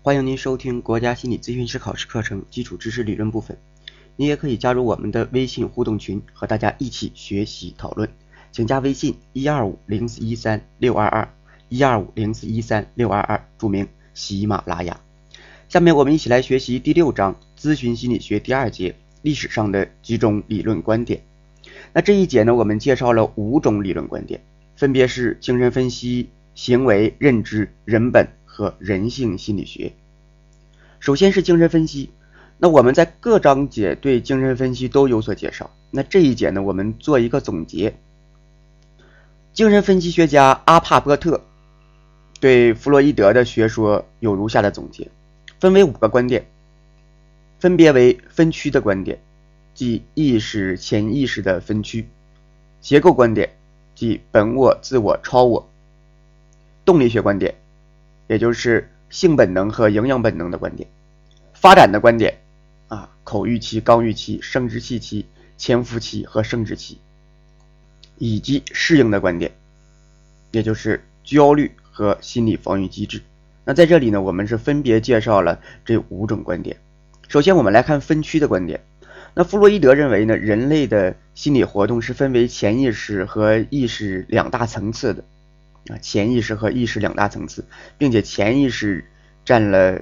欢迎您收听国家心理咨询师考试课程基础知识理论部分。您也可以加入我们的微信互动群，和大家一起学习讨论。请加微信一二五零四一三六二二一二五零四一三六二二，注明喜马拉雅。下面我们一起来学习第六章咨询心理学第二节历史上的几种理论观点。那这一节呢，我们介绍了五种理论观点，分别是精神分析、行为认知、人本和人性心理学。首先是精神分析，那我们在各章节对精神分析都有所介绍。那这一节呢，我们做一个总结。精神分析学家阿帕波特对弗洛伊德的学说有如下的总结。分为五个观点，分别为分区的观点，即意识、潜意识的分区；结构观点，即本我、自我、超我；动力学观点，也就是性本能和营养本能的观点；发展的观点，啊，口欲期、刚欲期、生殖器期、潜伏期和生殖期；以及适应的观点，也就是焦虑和心理防御机制。那在这里呢，我们是分别介绍了这五种观点。首先，我们来看分区的观点。那弗洛伊德认为呢，人类的心理活动是分为潜意识和意识两大层次的啊，潜意识和意识两大层次，并且潜意识占了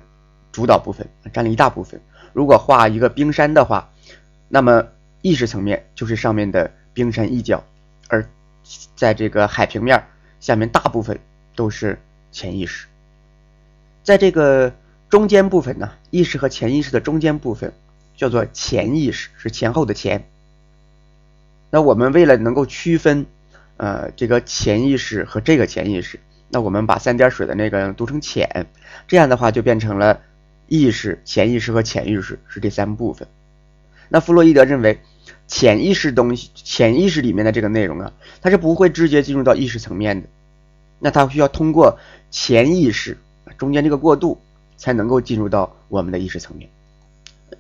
主导部分，占了一大部分。如果画一个冰山的话，那么意识层面就是上面的冰山一角，而在这个海平面下面大部分都是潜意识。在这个中间部分呢，意识和潜意识的中间部分叫做潜意识，是前后的前。那我们为了能够区分，呃，这个潜意识和这个潜意识，那我们把三点水的那个读成潜，这样的话就变成了意识、潜意识和潜意识是这三部分。那弗洛伊德认为，潜意识东西，潜意识里面的这个内容啊，它是不会直接进入到意识层面的，那它需要通过潜意识。中间这个过渡才能够进入到我们的意识层面。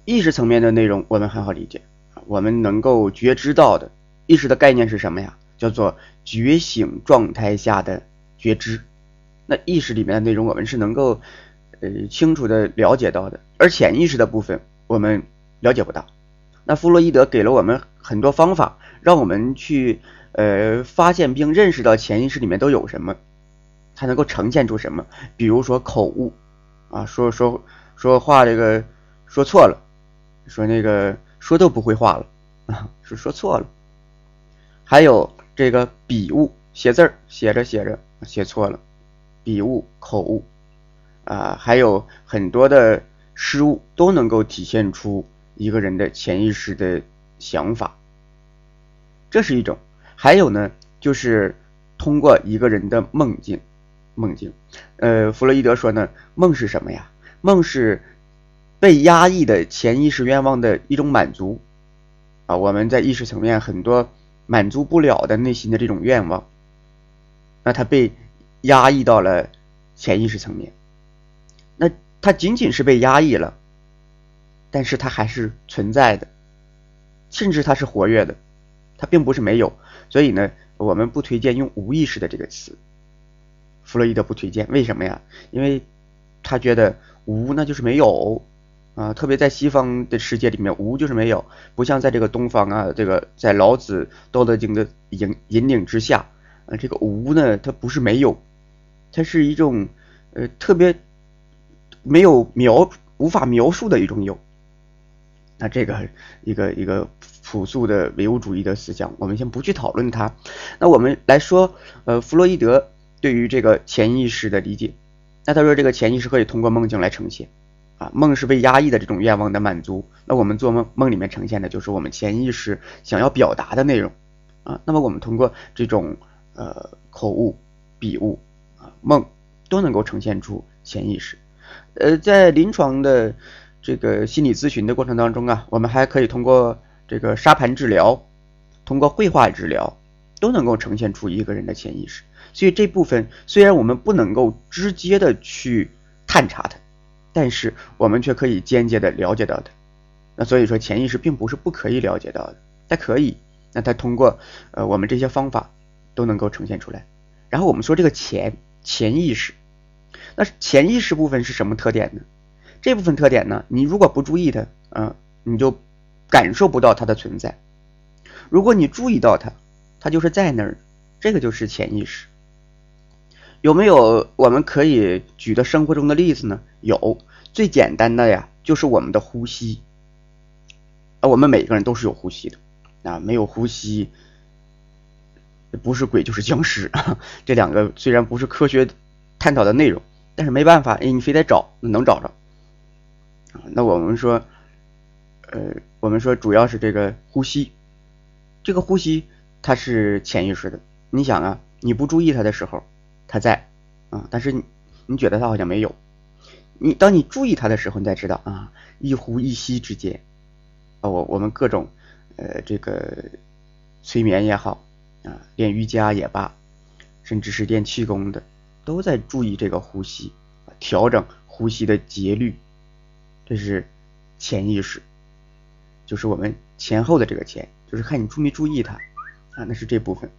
意识层面的内容我们很好理解，我们能够觉知到的意识的概念是什么呀？叫做觉醒状态下的觉知。那意识里面的内容我们是能够呃清楚的了解到的，而潜意识的部分我们了解不到。那弗洛伊德给了我们很多方法，让我们去呃发现并认识到潜意识里面都有什么。才能够呈现出什么？比如说口误，啊，说说说话这个说错了，说那个说都不会话了，啊，是说错了。还有这个笔误，写字儿写着写着写错了，笔误口误，啊，还有很多的失误都能够体现出一个人的潜意识的想法。这是一种，还有呢，就是通过一个人的梦境。梦境，呃，弗洛伊德说呢，梦是什么呀？梦是被压抑的潜意识愿望的一种满足啊。我们在意识层面很多满足不了的内心的这种愿望，那他被压抑到了潜意识层面。那他仅仅是被压抑了，但是他还是存在的，甚至他是活跃的，他并不是没有。所以呢，我们不推荐用无意识的这个词。弗洛伊德不推荐，为什么呀？因为他觉得无那就是没有啊，特别在西方的世界里面，无就是没有，不像在这个东方啊，这个在老子《道德经》的引引领之下啊，这个无呢，它不是没有，它是一种呃特别没有描无法描述的一种有。那这个一个一个朴素的唯物主义的思想，我们先不去讨论它。那我们来说，呃，弗洛伊德。对于这个潜意识的理解，那他说这个潜意识可以通过梦境来呈现，啊，梦是被压抑的这种愿望的满足。那我们做梦梦里面呈现的就是我们潜意识想要表达的内容，啊，那么我们通过这种呃口误、笔误啊梦都能够呈现出潜意识。呃，在临床的这个心理咨询的过程当中啊，我们还可以通过这个沙盘治疗，通过绘画治疗，都能够呈现出一个人的潜意识。所以这部分虽然我们不能够直接的去探查它，但是我们却可以间接的了解到它。那所以说潜意识并不是不可以了解到的，它可以。那它通过呃我们这些方法都能够呈现出来。然后我们说这个潜潜意识，那潜意识部分是什么特点呢？这部分特点呢，你如果不注意它，嗯，你就感受不到它的存在。如果你注意到它，它就是在那儿，这个就是潜意识。有没有我们可以举的生活中的例子呢？有，最简单的呀，就是我们的呼吸。啊，我们每个人都是有呼吸的，啊，没有呼吸，不是鬼就是僵尸。这两个虽然不是科学探讨的内容，但是没办法，哎，你非得找，能找着。那我们说，呃，我们说主要是这个呼吸，这个呼吸它是潜意识的。你想啊，你不注意它的时候，它在啊，但是你你觉得它好像没有。你当你注意它的时候，你才知道啊，一呼一吸之间，啊，我我们各种呃这个催眠也好啊，练瑜伽也罢，甚至是练气功的，都在注意这个呼吸，调整呼吸的节律。这是潜意识，就是我们前后的这个潜，就是看你注没注意它啊，那是这部分。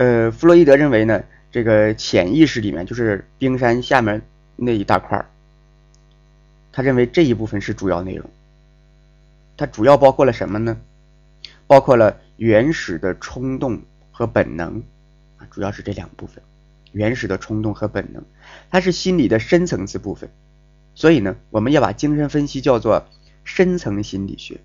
呃，弗洛伊德认为呢，这个潜意识里面就是冰山下面那一大块儿，他认为这一部分是主要内容。它主要包括了什么呢？包括了原始的冲动和本能啊，主要是这两部分，原始的冲动和本能，它是心理的深层次部分。所以呢，我们要把精神分析叫做深层心理学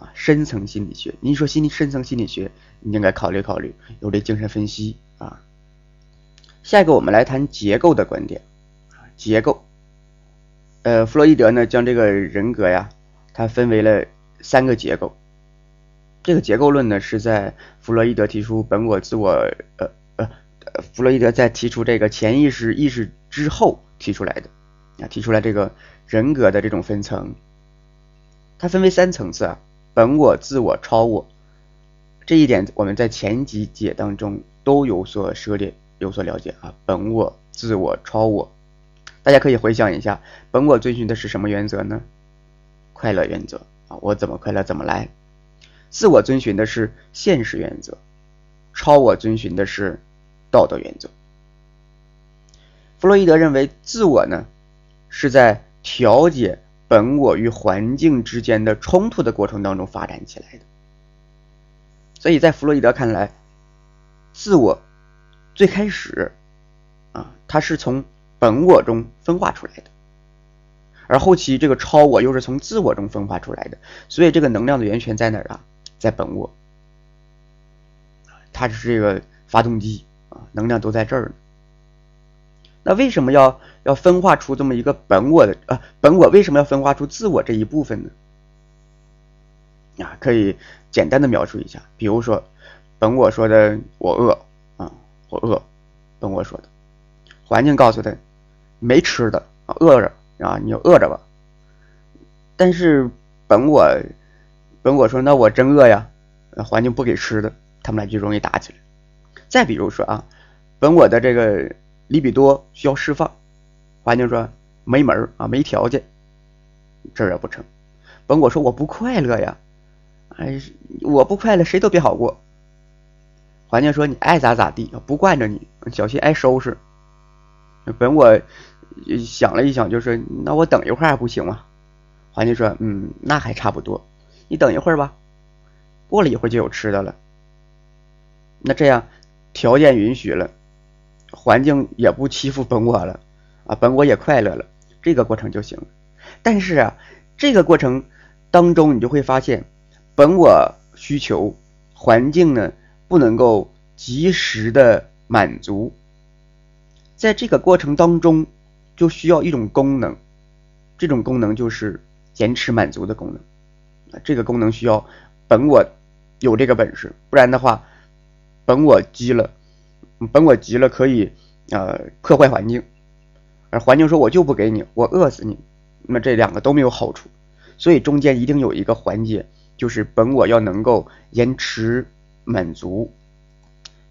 啊，深层心理学。您说心理深层心理学，你应该考虑考虑有这精神分析啊。下一个，我们来谈结构的观点，结构。呃，弗洛伊德呢，将这个人格呀，它分为了三个结构。这个结构论呢，是在弗洛伊德提出本我、自我，呃呃，弗洛伊德在提出这个潜意识意识之后提出来的。啊，提出来这个人格的这种分层，它分为三层次啊，本我、自我、超我。这一点我们在前几节当中都有所涉猎、有所了解啊。本我、自我、超我，大家可以回想一下，本我遵循的是什么原则呢？快乐原则啊，我怎么快乐怎么来。自我遵循的是现实原则，超我遵循的是道德原则。弗洛伊德认为，自我呢？是在调节本我与环境之间的冲突的过程当中发展起来的，所以在弗洛伊德看来，自我最开始啊，它是从本我中分化出来的，而后期这个超我又是从自我中分化出来的，所以这个能量的源泉在哪儿啊？在本我，它是这个发动机啊，能量都在这儿呢。那为什么要要分化出这么一个本我的啊？本我为什么要分化出自我这一部分呢？啊，可以简单的描述一下，比如说，本我说的我饿啊，我饿，本我说的，环境告诉他没吃的啊，饿着啊，你就饿着吧。但是本我本我说那我真饿呀，环境不给吃的，他们俩就容易打起来。再比如说啊，本我的这个。利比多需要释放，环境说没门啊，没条件，这也不成。本我说我不快乐呀，哎，我不快乐，谁都别好过。环境说你爱咋咋地，不惯着你，小心挨收拾。本我想了一想，就是那我等一会儿还不行吗？环境说嗯，那还差不多，你等一会儿吧，过了一会儿就有吃的了。那这样条件允许了。环境也不欺负本我了，啊，本我也快乐了，这个过程就行了。但是啊，这个过程当中，你就会发现，本我需求环境呢不能够及时的满足，在这个过程当中，就需要一种功能，这种功能就是延迟满足的功能，啊，这个功能需要本我有这个本事，不然的话，本我急了。本我急了可以，呃，破坏环境，而环境说我就不给你，我饿死你，那么这两个都没有好处，所以中间一定有一个环节，就是本我要能够延迟满足。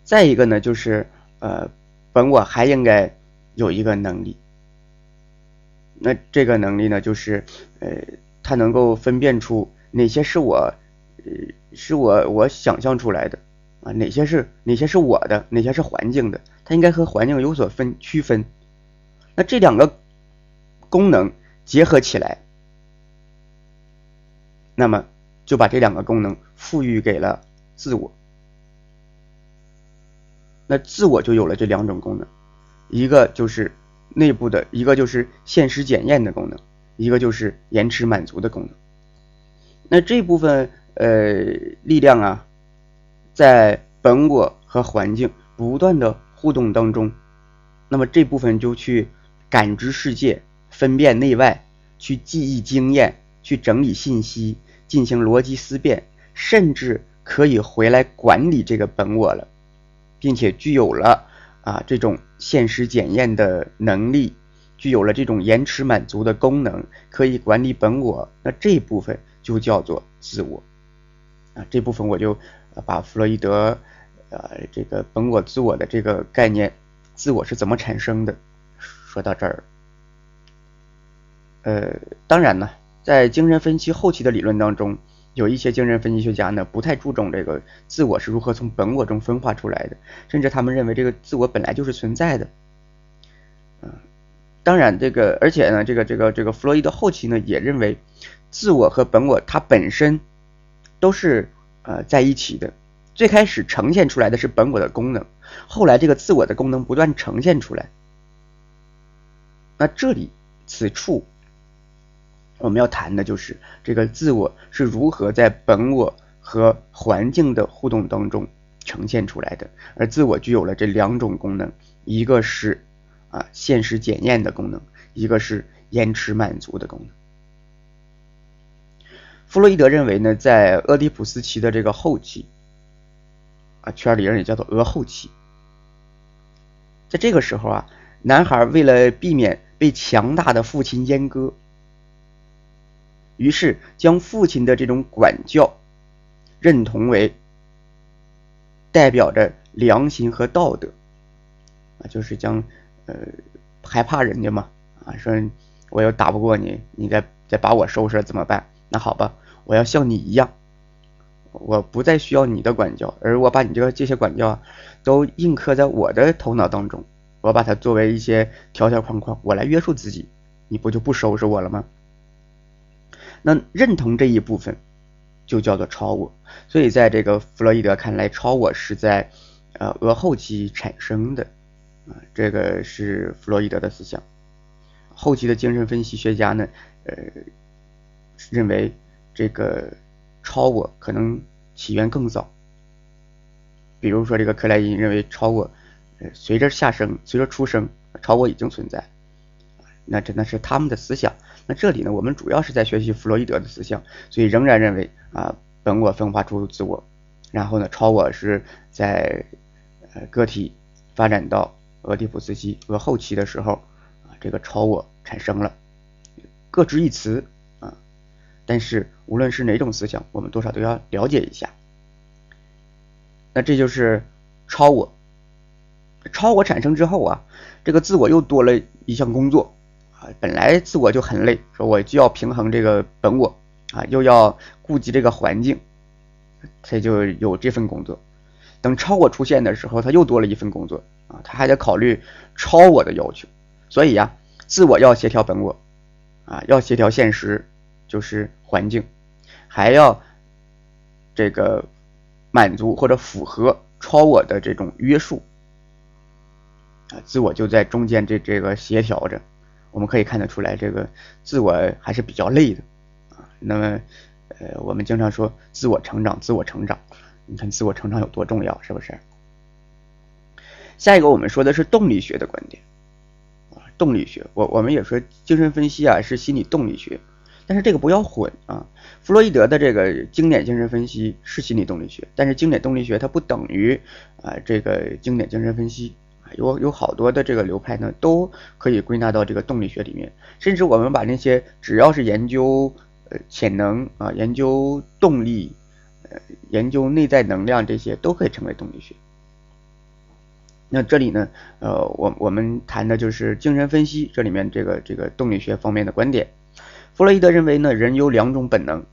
再一个呢，就是呃，本我还应该有一个能力，那这个能力呢，就是呃，它能够分辨出哪些是我，呃，是我我想象出来的。啊，哪些是哪些是我的，哪些是环境的，它应该和环境有所分区分。那这两个功能结合起来，那么就把这两个功能赋予给了自我。那自我就有了这两种功能，一个就是内部的，一个就是现实检验的功能，一个就是延迟满足的功能。那这部分呃力量啊，在本我和环境不断的互动当中，那么这部分就去感知世界、分辨内外、去记忆经验、去整理信息、进行逻辑思辨，甚至可以回来管理这个本我了。并且具有了啊这种现实检验的能力，具有了这种延迟满足的功能，可以管理本我。那这部分就叫做自我啊。这部分我就把弗洛伊德呃这个本我、自我的这个概念，自我是怎么产生的，说到这儿。呃，当然呢，在精神分析后期的理论当中。有一些精神分析学家呢，不太注重这个自我是如何从本我中分化出来的，甚至他们认为这个自我本来就是存在的。嗯，当然这个，而且呢，这个这个这个弗洛伊德后期呢，也认为自我和本我它本身都是呃在一起的。最开始呈现出来的是本我的功能，后来这个自我的功能不断呈现出来。那这里此处。我们要谈的就是这个自我是如何在本我和环境的互动当中呈现出来的，而自我具有了这两种功能，一个是啊现实检验的功能，一个是延迟满足的功能。弗洛伊德认为呢，在俄狄浦斯期的这个后期，啊圈里人也叫做俄后期，在这个时候啊，男孩为了避免被强大的父亲阉割。于是将父亲的这种管教认同为代表着良心和道德啊，就是将呃害怕人家嘛啊，说我要打不过你，你再再把我收拾了怎么办？那好吧，我要像你一样，我不再需要你的管教，而我把你这个这些管教都印刻在我的头脑当中，我把它作为一些条条框框，我来约束自己，你不就不收拾我了吗？那认同这一部分，就叫做超我。所以在这个弗洛伊德看来，超我是在呃俄后期产生的啊，这个是弗洛伊德的思想。后期的精神分析学家呢，呃，认为这个超我可能起源更早。比如说，这个克莱因认为超我呃随着下生，随着出生，超我已经存在。那真的是他们的思想。那这里呢，我们主要是在学习弗洛伊德的思想，所以仍然认为啊，本我分化出自我，然后呢，超我是在呃个体发展到俄狄浦斯期和后期的时候啊，这个超我产生了，各执一词，但是无论是哪种思想，我们多少都要了解一下。那这就是超我，超我产生之后啊，这个自我又多了一项工作。啊，本来自我就很累，说我就要平衡这个本我啊，又要顾及这个环境，他就有这份工作。等超我出现的时候，他又多了一份工作啊，他还得考虑超我的要求。所以呀，自我要协调本我啊，要协调现实，就是环境，还要这个满足或者符合超我的这种约束啊，自我就在中间这这个协调着。我们可以看得出来，这个自我还是比较累的啊。那么，呃，我们经常说自我成长，自我成长，你看自我成长有多重要，是不是？下一个我们说的是动力学的观点啊，动力学，我我们也说精神分析啊是心理动力学，但是这个不要混啊。弗洛伊德的这个经典精神分析是心理动力学，但是经典动力学它不等于啊这个经典精神分析啊。有有好多的这个流派呢，都可以归纳到这个动力学里面。甚至我们把那些只要是研究呃潜能啊、研究动力、呃研究内在能量这些，都可以称为动力学。那这里呢，呃，我我们谈的就是精神分析这里面这个这个动力学方面的观点。弗洛伊德认为呢，人有两种本能，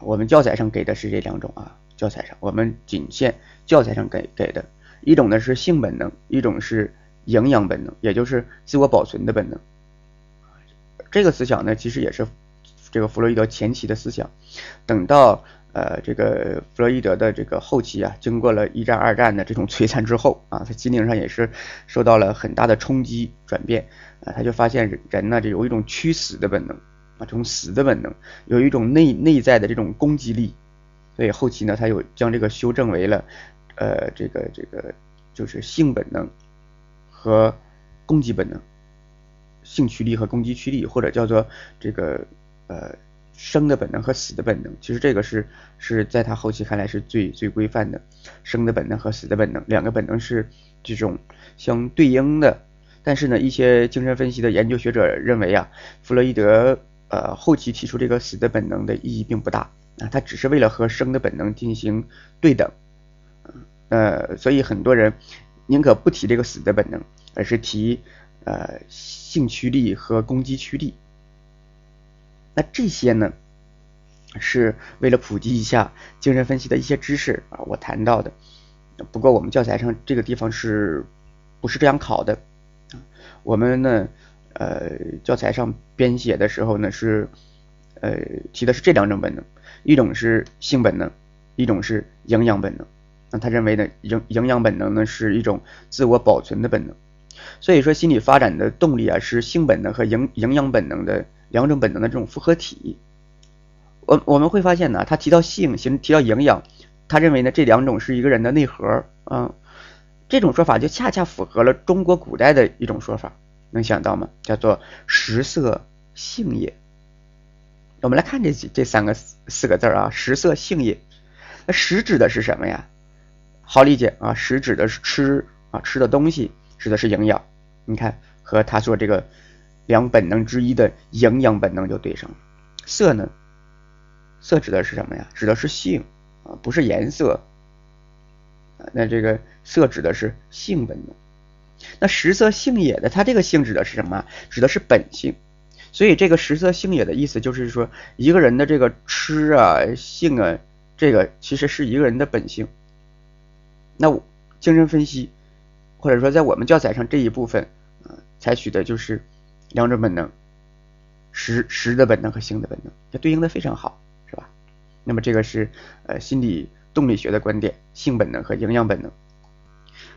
我们教材上给的是这两种啊，教材上我们仅限教材上给给的。一种呢是性本能，一种是营养本能，也就是自我保存的本能。这个思想呢，其实也是这个弗洛伊德前期的思想。等到呃这个弗洛伊德的这个后期啊，经过了一战、二战的这种摧残之后啊，他心灵上也是受到了很大的冲击转变啊，他就发现人呢，这有一种趋死的本能啊，这种死的本能，有一种内内在的这种攻击力，所以后期呢，他又将这个修正为了呃这个这个就是性本能和攻击本能。性驱力和攻击驱力，或者叫做这个呃生的本能和死的本能，其实这个是是在他后期看来是最最规范的，生的本能和死的本能两个本能是这种相对应的。但是呢，一些精神分析的研究学者认为啊，弗洛伊德呃后期提出这个死的本能的意义并不大啊，他只是为了和生的本能进行对等，呃，所以很多人宁可不提这个死的本能，而是提。呃，性驱力和攻击驱力，那这些呢，是为了普及一下精神分析的一些知识啊，我谈到的。不过我们教材上这个地方是不是这样考的？我们呢，呃，教材上编写的时候呢，是呃提的是这两种本能，一种是性本能，一种是营养本能。那他认为呢，营营养本能呢是一种自我保存的本能。所以说，心理发展的动力啊，是性本能和营营养本能的两种本能的这种复合体。我我们会发现呢，他提到性，行提到营养，他认为呢，这两种是一个人的内核。嗯，这种说法就恰恰符合了中国古代的一种说法，能想到吗？叫做食色性也。我们来看这这三个四个字啊，食色性也。那食指的是什么呀？好理解啊，食指的是吃啊，吃的东西。指的是营养，你看和他说这个两本能之一的营养本能就对上了。色呢，色指的是什么呀？指的是性啊，不是颜色。那这个色指的是性本能。那食色性也的，它这个性指的是什么？指的是本性。所以这个食色性也的意思就是说，一个人的这个吃啊、性啊，这个其实是一个人的本性。那精神分析。或者说，在我们教材上这一部分，呃，采取的就是两种本能，食食的本能和性的本能，它对应的非常好，是吧？那么这个是呃心理动力学的观点，性本能和营养本能。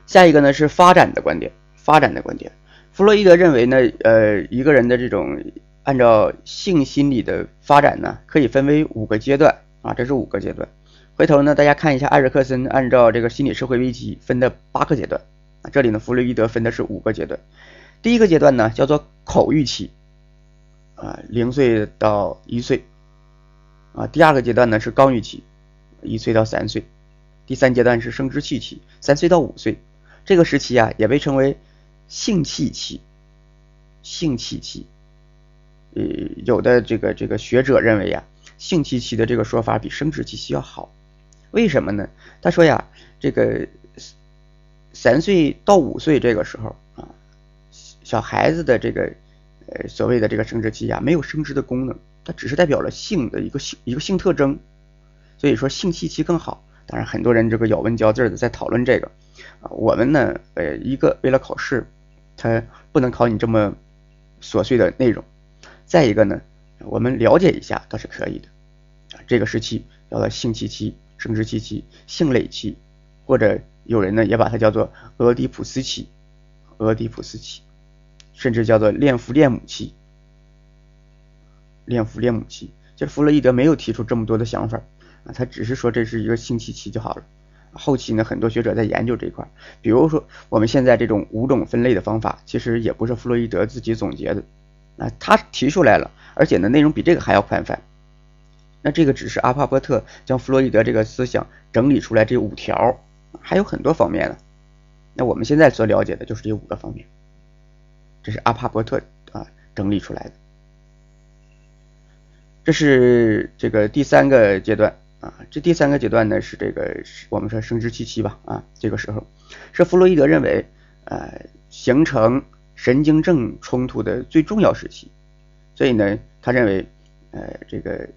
下一个呢是发展的观点，发展的观点。弗洛伊德认为呢，呃，一个人的这种按照性心理的发展呢，可以分为五个阶段啊，这是五个阶段。回头呢，大家看一下艾瑞克森按照这个心理社会危机分的八个阶段。啊，这里呢，弗洛伊德分的是五个阶段。第一个阶段呢，叫做口欲期，啊，零岁到一岁。啊，第二个阶段呢是刚欲期，一岁到三岁。第三阶段是生殖器期，三岁到五岁。这个时期啊，也被称为性器期。性器期，呃，有的这个这个学者认为呀，性器期的这个说法比生殖期期要好。为什么呢？他说呀，这个。三岁到五岁这个时候啊，小孩子的这个呃所谓的这个生殖期啊，没有生殖的功能，它只是代表了性的一个性一个性特征，所以说性器期更好。当然，很多人这个咬文嚼字的在讨论这个啊，我们呢呃一个为了考试，它不能考你这么琐碎的内容；再一个呢，我们了解一下倒是可以的啊。这个时期叫做性器期、生殖期期、性蕾期或者。有人呢也把它叫做俄狄浦斯期，俄狄浦斯期，甚至叫做恋父恋母期，恋父恋母期。就是弗洛伊德没有提出这么多的想法啊，他只是说这是一个性期期就好了。后期呢，很多学者在研究这一块，比如说我们现在这种五种分类的方法，其实也不是弗洛伊德自己总结的，啊，他提出来了，而且呢内容比这个还要宽泛。那这个只是阿帕波特将弗洛伊德这个思想整理出来这五条。还有很多方面呢，那我们现在所了解的就是这五个方面，这是阿帕伯特啊整理出来的，这是这个第三个阶段啊，这第三个阶段呢是这个我们说生殖期期吧啊，这个时候是弗洛伊德认为呃形成神经症冲突的最重要时期，所以呢他认为呃这个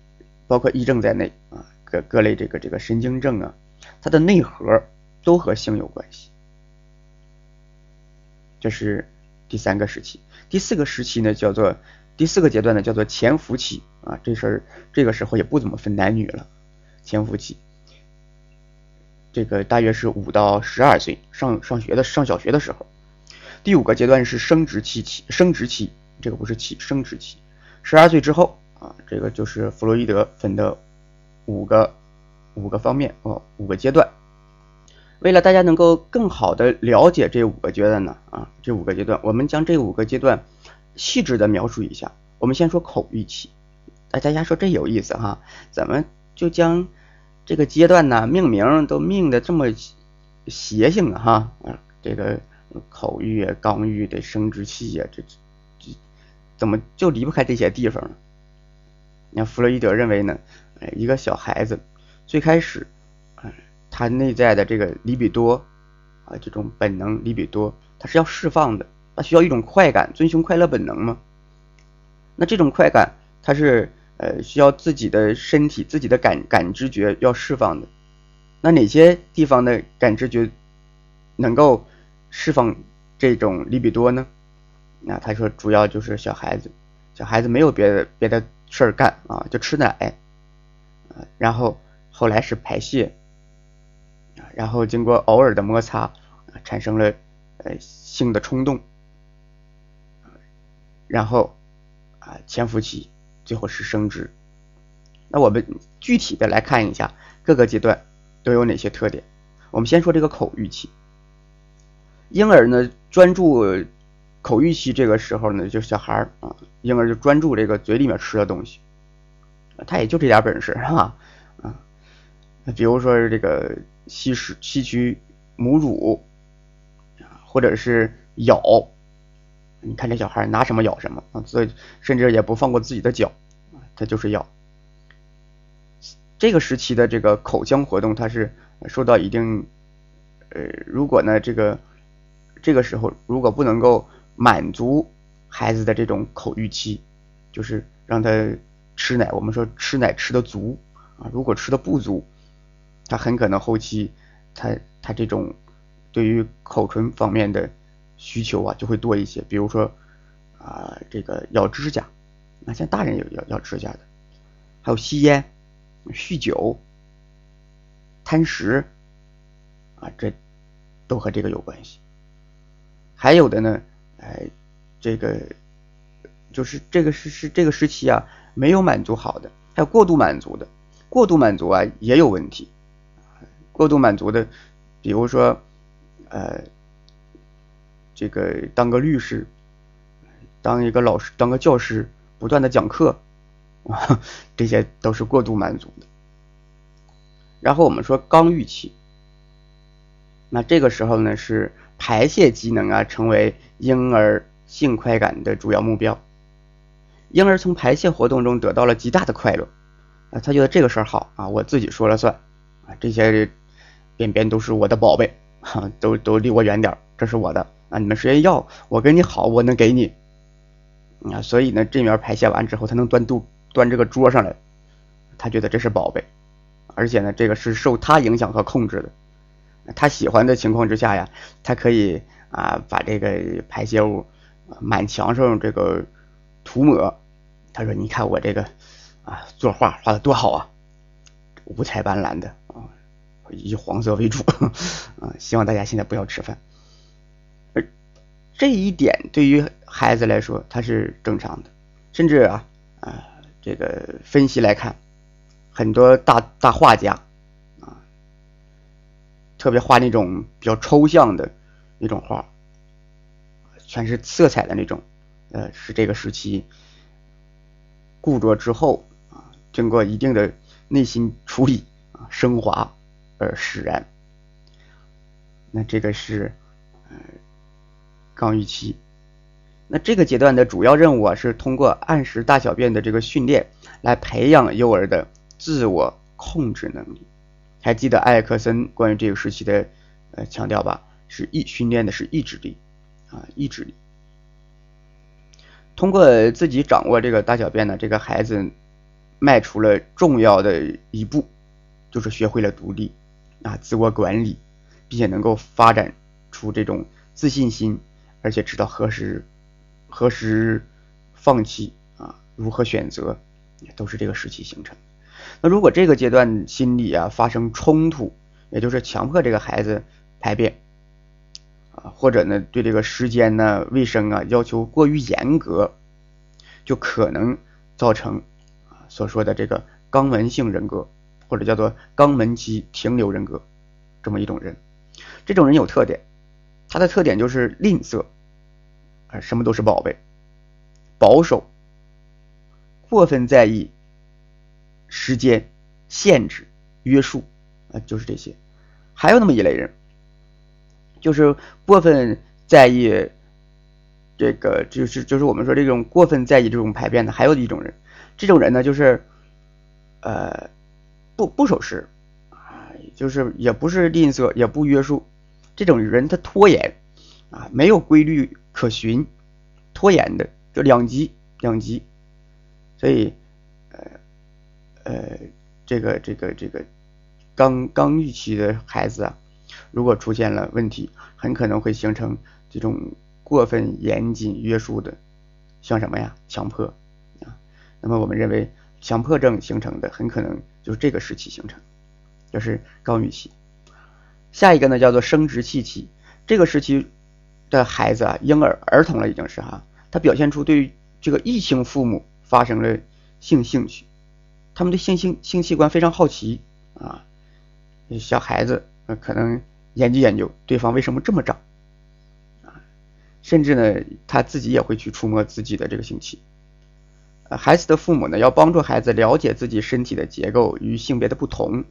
包括癔症在内啊各各类这个这个神经症啊它的内核。都和性有关系，这是第三个时期。第四个时期呢，叫做第四个阶段呢，叫做潜伏期啊。这事儿这个时候也不怎么分男女了，潜伏期。这个大约是五到十二岁，上上学的上小学的时候。第五个阶段是生殖期期，生殖期这个不是期，生殖期。十二岁之后啊，这个就是弗洛伊德分的五个五个方面哦，五个阶段。为了大家能够更好的了解这五个阶段呢，啊，这五个阶段，我们将这五个阶段细致的描述一下。我们先说口欲期，哎，大家说这有意思哈，怎么就将这个阶段呢命名都命的这么邪性哈？啊，这个口欲啊、肛欲的生殖器呀，这这怎么就离不开这些地方呢？那弗洛伊德认为呢，哎，一个小孩子最开始。他内在的这个里比多啊，这种本能里比多，他是要释放的，他需要一种快感，遵循快乐本能嘛？那这种快感，它是呃需要自己的身体、自己的感感知觉要释放的。那哪些地方的感知觉能够释放这种利比多呢？那他说主要就是小孩子，小孩子没有别的别的事儿干啊，就吃奶啊，然后后来是排泄。然后经过偶尔的摩擦，产生了呃性的冲动，然后啊潜伏期，最后是生殖。那我们具体的来看一下各个阶段都有哪些特点。我们先说这个口欲期，婴儿呢专注口欲期这个时候呢，就是小孩儿啊，婴儿就专注这个嘴里面吃的东西，他也就这点本事是吧？啊，那比如说这个。吸食、吸取母乳，或者是咬，你看这小孩拿什么咬什么啊，所以甚至也不放过自己的脚，他就是咬。这个时期的这个口腔活动，它是受到一定，呃，如果呢这个这个时候如果不能够满足孩子的这种口欲期，就是让他吃奶，我们说吃奶吃的足啊，如果吃的不足。他很可能后期，他他这种对于口唇方面的需求啊就会多一些，比如说啊这个咬指甲，那像大人有要要指甲的，还有吸烟、酗酒、贪食啊，这都和这个有关系。还有的呢，哎，这个就是这个是是这个时期啊没有满足好的，还有过度满足的，过度满足啊也有问题。过度满足的，比如说，呃，这个当个律师，当一个老师，当个教师，不断的讲课，啊，这些都是过度满足的。然后我们说刚预期，那这个时候呢是排泄机能啊成为婴儿性快感的主要目标，婴儿从排泄活动中得到了极大的快乐，啊，他觉得这个事儿好啊，我自己说了算，啊，这些。便便都是我的宝贝，哈，都都离我远点这是我的啊！你们谁要，我跟你好，我能给你啊！所以呢，这面排泄完之后，他能端肚端这个桌上来，他觉得这是宝贝，而且呢，这个是受他影响和控制的。他喜欢的情况之下呀，他可以啊把这个排泄物满墙上这个涂抹。他说：“你看我这个啊，作画画的多好啊，五彩斑斓的啊。”以黄色为主，啊，希望大家现在不要吃饭。而这一点对于孩子来说，他是正常的，甚至啊啊，这个分析来看，很多大大画家啊，特别画那种比较抽象的那种画，全是色彩的那种，呃，是这个时期固着之后啊，经过一定的内心处理啊，升华。而使然，那这个是呃刚预期。那这个阶段的主要任务啊，是通过按时大小便的这个训练，来培养幼儿的自我控制能力。还记得埃克森关于这个时期的呃强调吧？是意训练的是意志力啊，意志力。通过自己掌握这个大小便呢，这个孩子迈出了重要的一步，就是学会了独立。啊，自我管理，并且能够发展出这种自信心、而且知道何时何时放弃啊，如何选择，都是这个时期形成。那如果这个阶段心理啊发生冲突，也就是强迫这个孩子排便啊，或者呢对这个时间呢、卫生啊要求过于严格，就可能造成啊所说的这个肛门性人格，或者叫做肛门期停留人格这么一种人。这种人有特点，他的特点就是吝啬，啊什么都是宝贝，保守，过分在意。时间限制、约束啊，就是这些。还有那么一类人，就是过分在意这个，就是就是我们说这种过分在意这种排便的。还有一种人，这种人呢，就是呃不不守时啊，就是也不是吝啬，也不约束。这种人他拖延啊，没有规律可循，拖延的就两极两极，所以。呃，呃这个这个这个刚刚预期的孩子啊，如果出现了问题，很可能会形成这种过分严谨约束的，像什么呀？强迫啊。那么我们认为，强迫症形成的很可能就是这个时期形成，就是刚预期。下一个呢，叫做生殖器期，这个时期的孩子啊，婴儿儿童了已经是哈，他表现出对这个异性父母发生了性兴趣。他们对性性性器官非常好奇啊，小孩子可能研究研究对方为什么这么长啊，甚至呢他自己也会去触摸自己的这个性器。孩子的父母呢要帮助孩子了解自己身体的结构与性别的不同，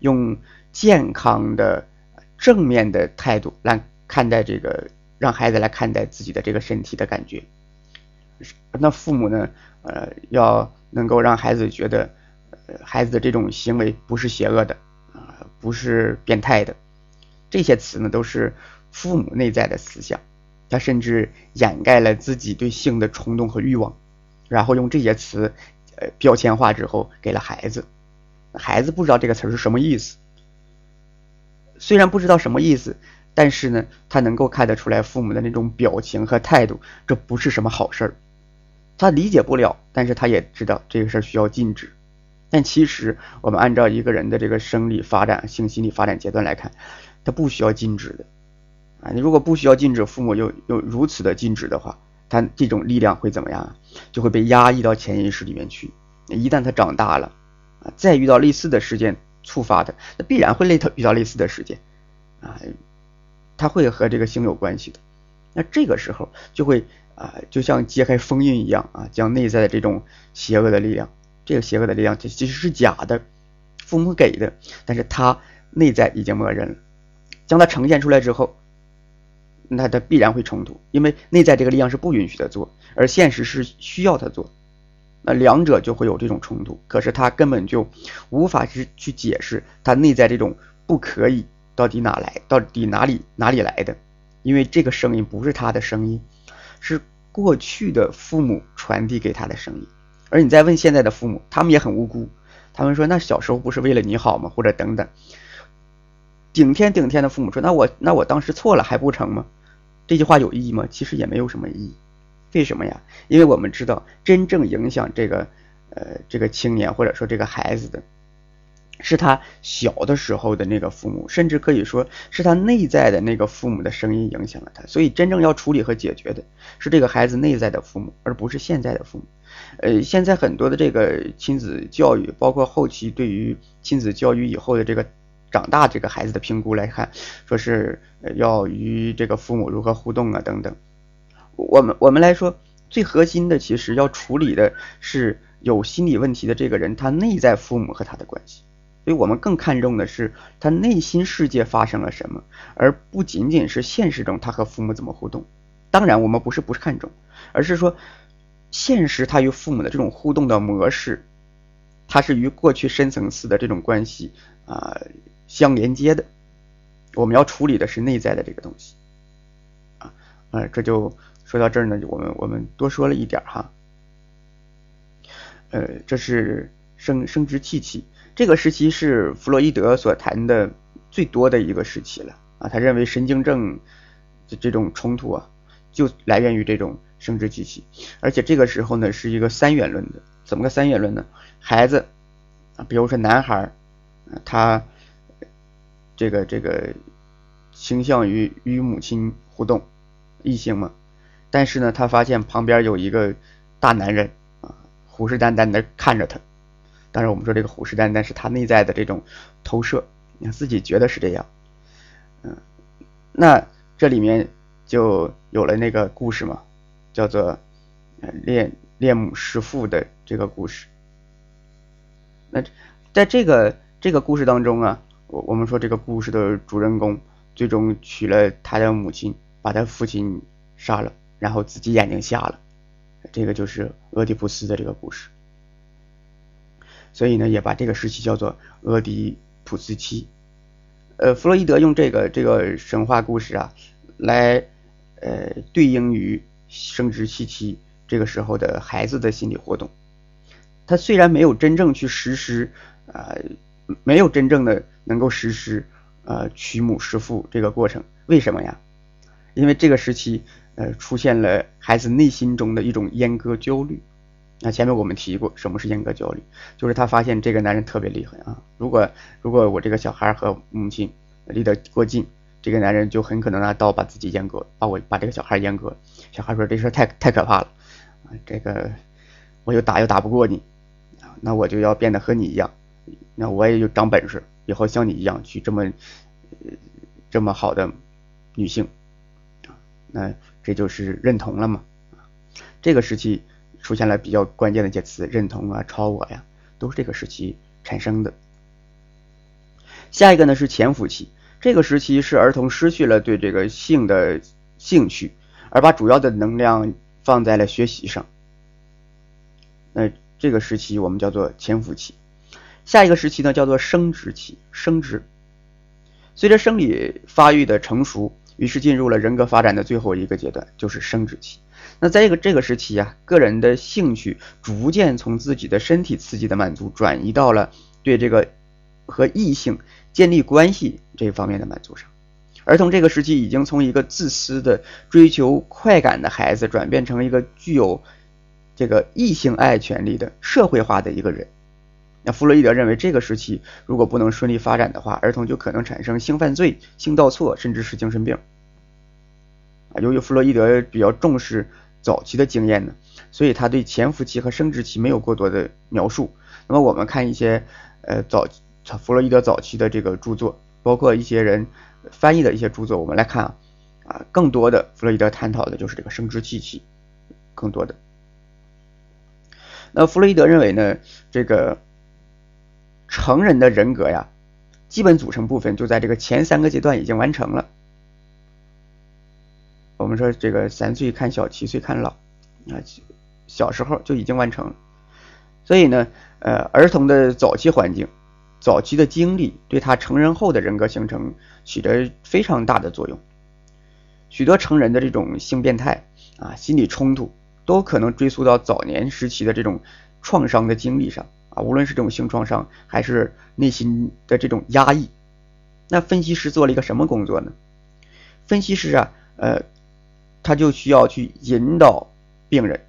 用健康的正面的态度来看待这个，让孩子来看待自己的这个身体的感觉。那父母呢呃要。能够让孩子觉得，呃孩子的这种行为不是邪恶的啊，不是变态的，这些词呢都是父母内在的思想，他甚至掩盖了自己对性的冲动和欲望，然后用这些词呃标签化之后给了孩子，孩子不知道这个词是什么意思，虽然不知道什么意思，但是呢他能够看得出来父母的那种表情和态度，这不是什么好事儿。他理解不了，但是他也知道这个事儿需要禁止。但其实我们按照一个人的这个生理发展、性心理发展阶段来看，他不需要禁止的。啊，你如果不需要禁止，父母又又如此的禁止的话，他这种力量会怎么样？就会被压抑到潜意识里面去。一旦他长大了，啊，再遇到类似的事件触发他，那必然会类他遇到类似的事件，啊，他会和这个星有关系的。那这个时候就会。啊，就像揭开封印一样啊，将内在的这种邪恶的力量，这个邪恶的力量，它其实是假的，父母给的，但是他内在已经默认了，将它呈现出来之后，那他必然会冲突，因为内在这个力量是不允许他做，而现实是需要他做，那两者就会有这种冲突，可是他根本就无法去去解释他内在这种不可以到底哪来，到底哪里哪里来的，因为这个声音不是他的声音。是过去的父母传递给他的声音，而你再问现在的父母，他们也很无辜。他们说：“那小时候不是为了你好吗？”或者等等。顶天顶天的父母说：“那我那我当时错了还不成吗？”这句话有意义吗？其实也没有什么意义。为什么呀？因为我们知道，真正影响这个呃这个青年或者说这个孩子的。是他小的时候的那个父母，甚至可以说是他内在的那个父母的声音影响了他。所以，真正要处理和解决的是这个孩子内在的父母，而不是现在的父母。呃，现在很多的这个亲子教育，包括后期对于亲子教育以后的这个长大这个孩子的评估来看，说是要与这个父母如何互动啊等等。我们我们来说，最核心的其实要处理的是有心理问题的这个人他内在父母和他的关系。所以我们更看重的是他内心世界发生了什么，而不仅仅是现实中他和父母怎么互动。当然，我们不是不是看重，而是说现实他与父母的这种互动的模式，它是与过去深层次的这种关系啊相连接的。我们要处理的是内在的这个东西啊啊，这就说到这儿呢，我们我们多说了一点哈。呃，这是生生殖器期。这个时期是弗洛伊德所谈的最多的一个时期了啊，他认为神经症的这种冲突啊，就来源于这种生殖机器，而且这个时候呢是一个三元论的，怎么个三元论呢？孩子啊，比如说男孩啊，他这个这个倾向于与母亲互动，异性嘛，但是呢，他发现旁边有一个大男人啊，虎视眈眈的看着他。当然，我们说这个虎视眈眈是他内在的这种投射，你自己觉得是这样，嗯，那这里面就有了那个故事嘛，叫做恋恋母弑父的这个故事。那在这个这个故事当中啊，我我们说这个故事的主人公最终娶了他的母亲，把他父亲杀了，然后自己眼睛瞎了，这个就是俄狄浦斯的这个故事。所以呢，也把这个时期叫做俄狄浦斯期。呃，弗洛伊德用这个这个神话故事啊，来呃对应于生殖期期这个时候的孩子的心理活动。他虽然没有真正去实施啊，没有真正的能够实施呃娶母弑父这个过程，为什么呀？因为这个时期呃出现了孩子内心中的一种阉割焦虑。那前面我们提过，什么是阉割焦虑？就是他发现这个男人特别厉害啊！如果如果我这个小孩和母亲离得过近，这个男人就很可能拿刀把自己阉割，把我把这个小孩阉割。小孩说这事太太可怕了啊！这个我又打又打不过你啊，那我就要变得和你一样，那我也就长本事，以后像你一样去这么这么好的女性啊，那这就是认同了嘛？这个时期。出现了比较关键的一些词，认同啊、超我呀，都是这个时期产生的。下一个呢是潜伏期，这个时期是儿童失去了对这个性的兴趣，而把主要的能量放在了学习上。那这个时期我们叫做潜伏期。下一个时期呢叫做生殖期，生殖。随着生理发育的成熟，于是进入了人格发展的最后一个阶段，就是生殖期。那在这个这个时期啊，个人的兴趣逐渐从自己的身体刺激的满足，转移到了对这个和异性建立关系这方面的满足上。儿童这个时期已经从一个自私的追求快感的孩子，转变成一个具有这个异性爱权利的社会化的一个人。那弗洛伊德认为，这个时期如果不能顺利发展的话，儿童就可能产生性犯罪、性倒错，甚至是精神病。啊，由于弗洛伊德比较重视。早期的经验呢，所以他对潜伏期和生殖期没有过多的描述。那么我们看一些呃早弗洛伊德早期的这个著作，包括一些人翻译的一些著作，我们来看啊啊，更多的弗洛伊德探讨的就是这个生殖器期，更多的。那弗洛伊德认为呢，这个成人的人格呀，基本组成部分就在这个前三个阶段已经完成了。我们说这个三岁看小，七岁看老，啊，小时候就已经完成了。所以呢，呃，儿童的早期环境、早期的经历，对他成人后的人格形成起着非常大的作用。许多成人的这种性变态啊、心理冲突，都可能追溯到早年时期的这种创伤的经历上啊，无论是这种性创伤，还是内心的这种压抑。那分析师做了一个什么工作呢？分析师啊，呃。他就需要去引导病人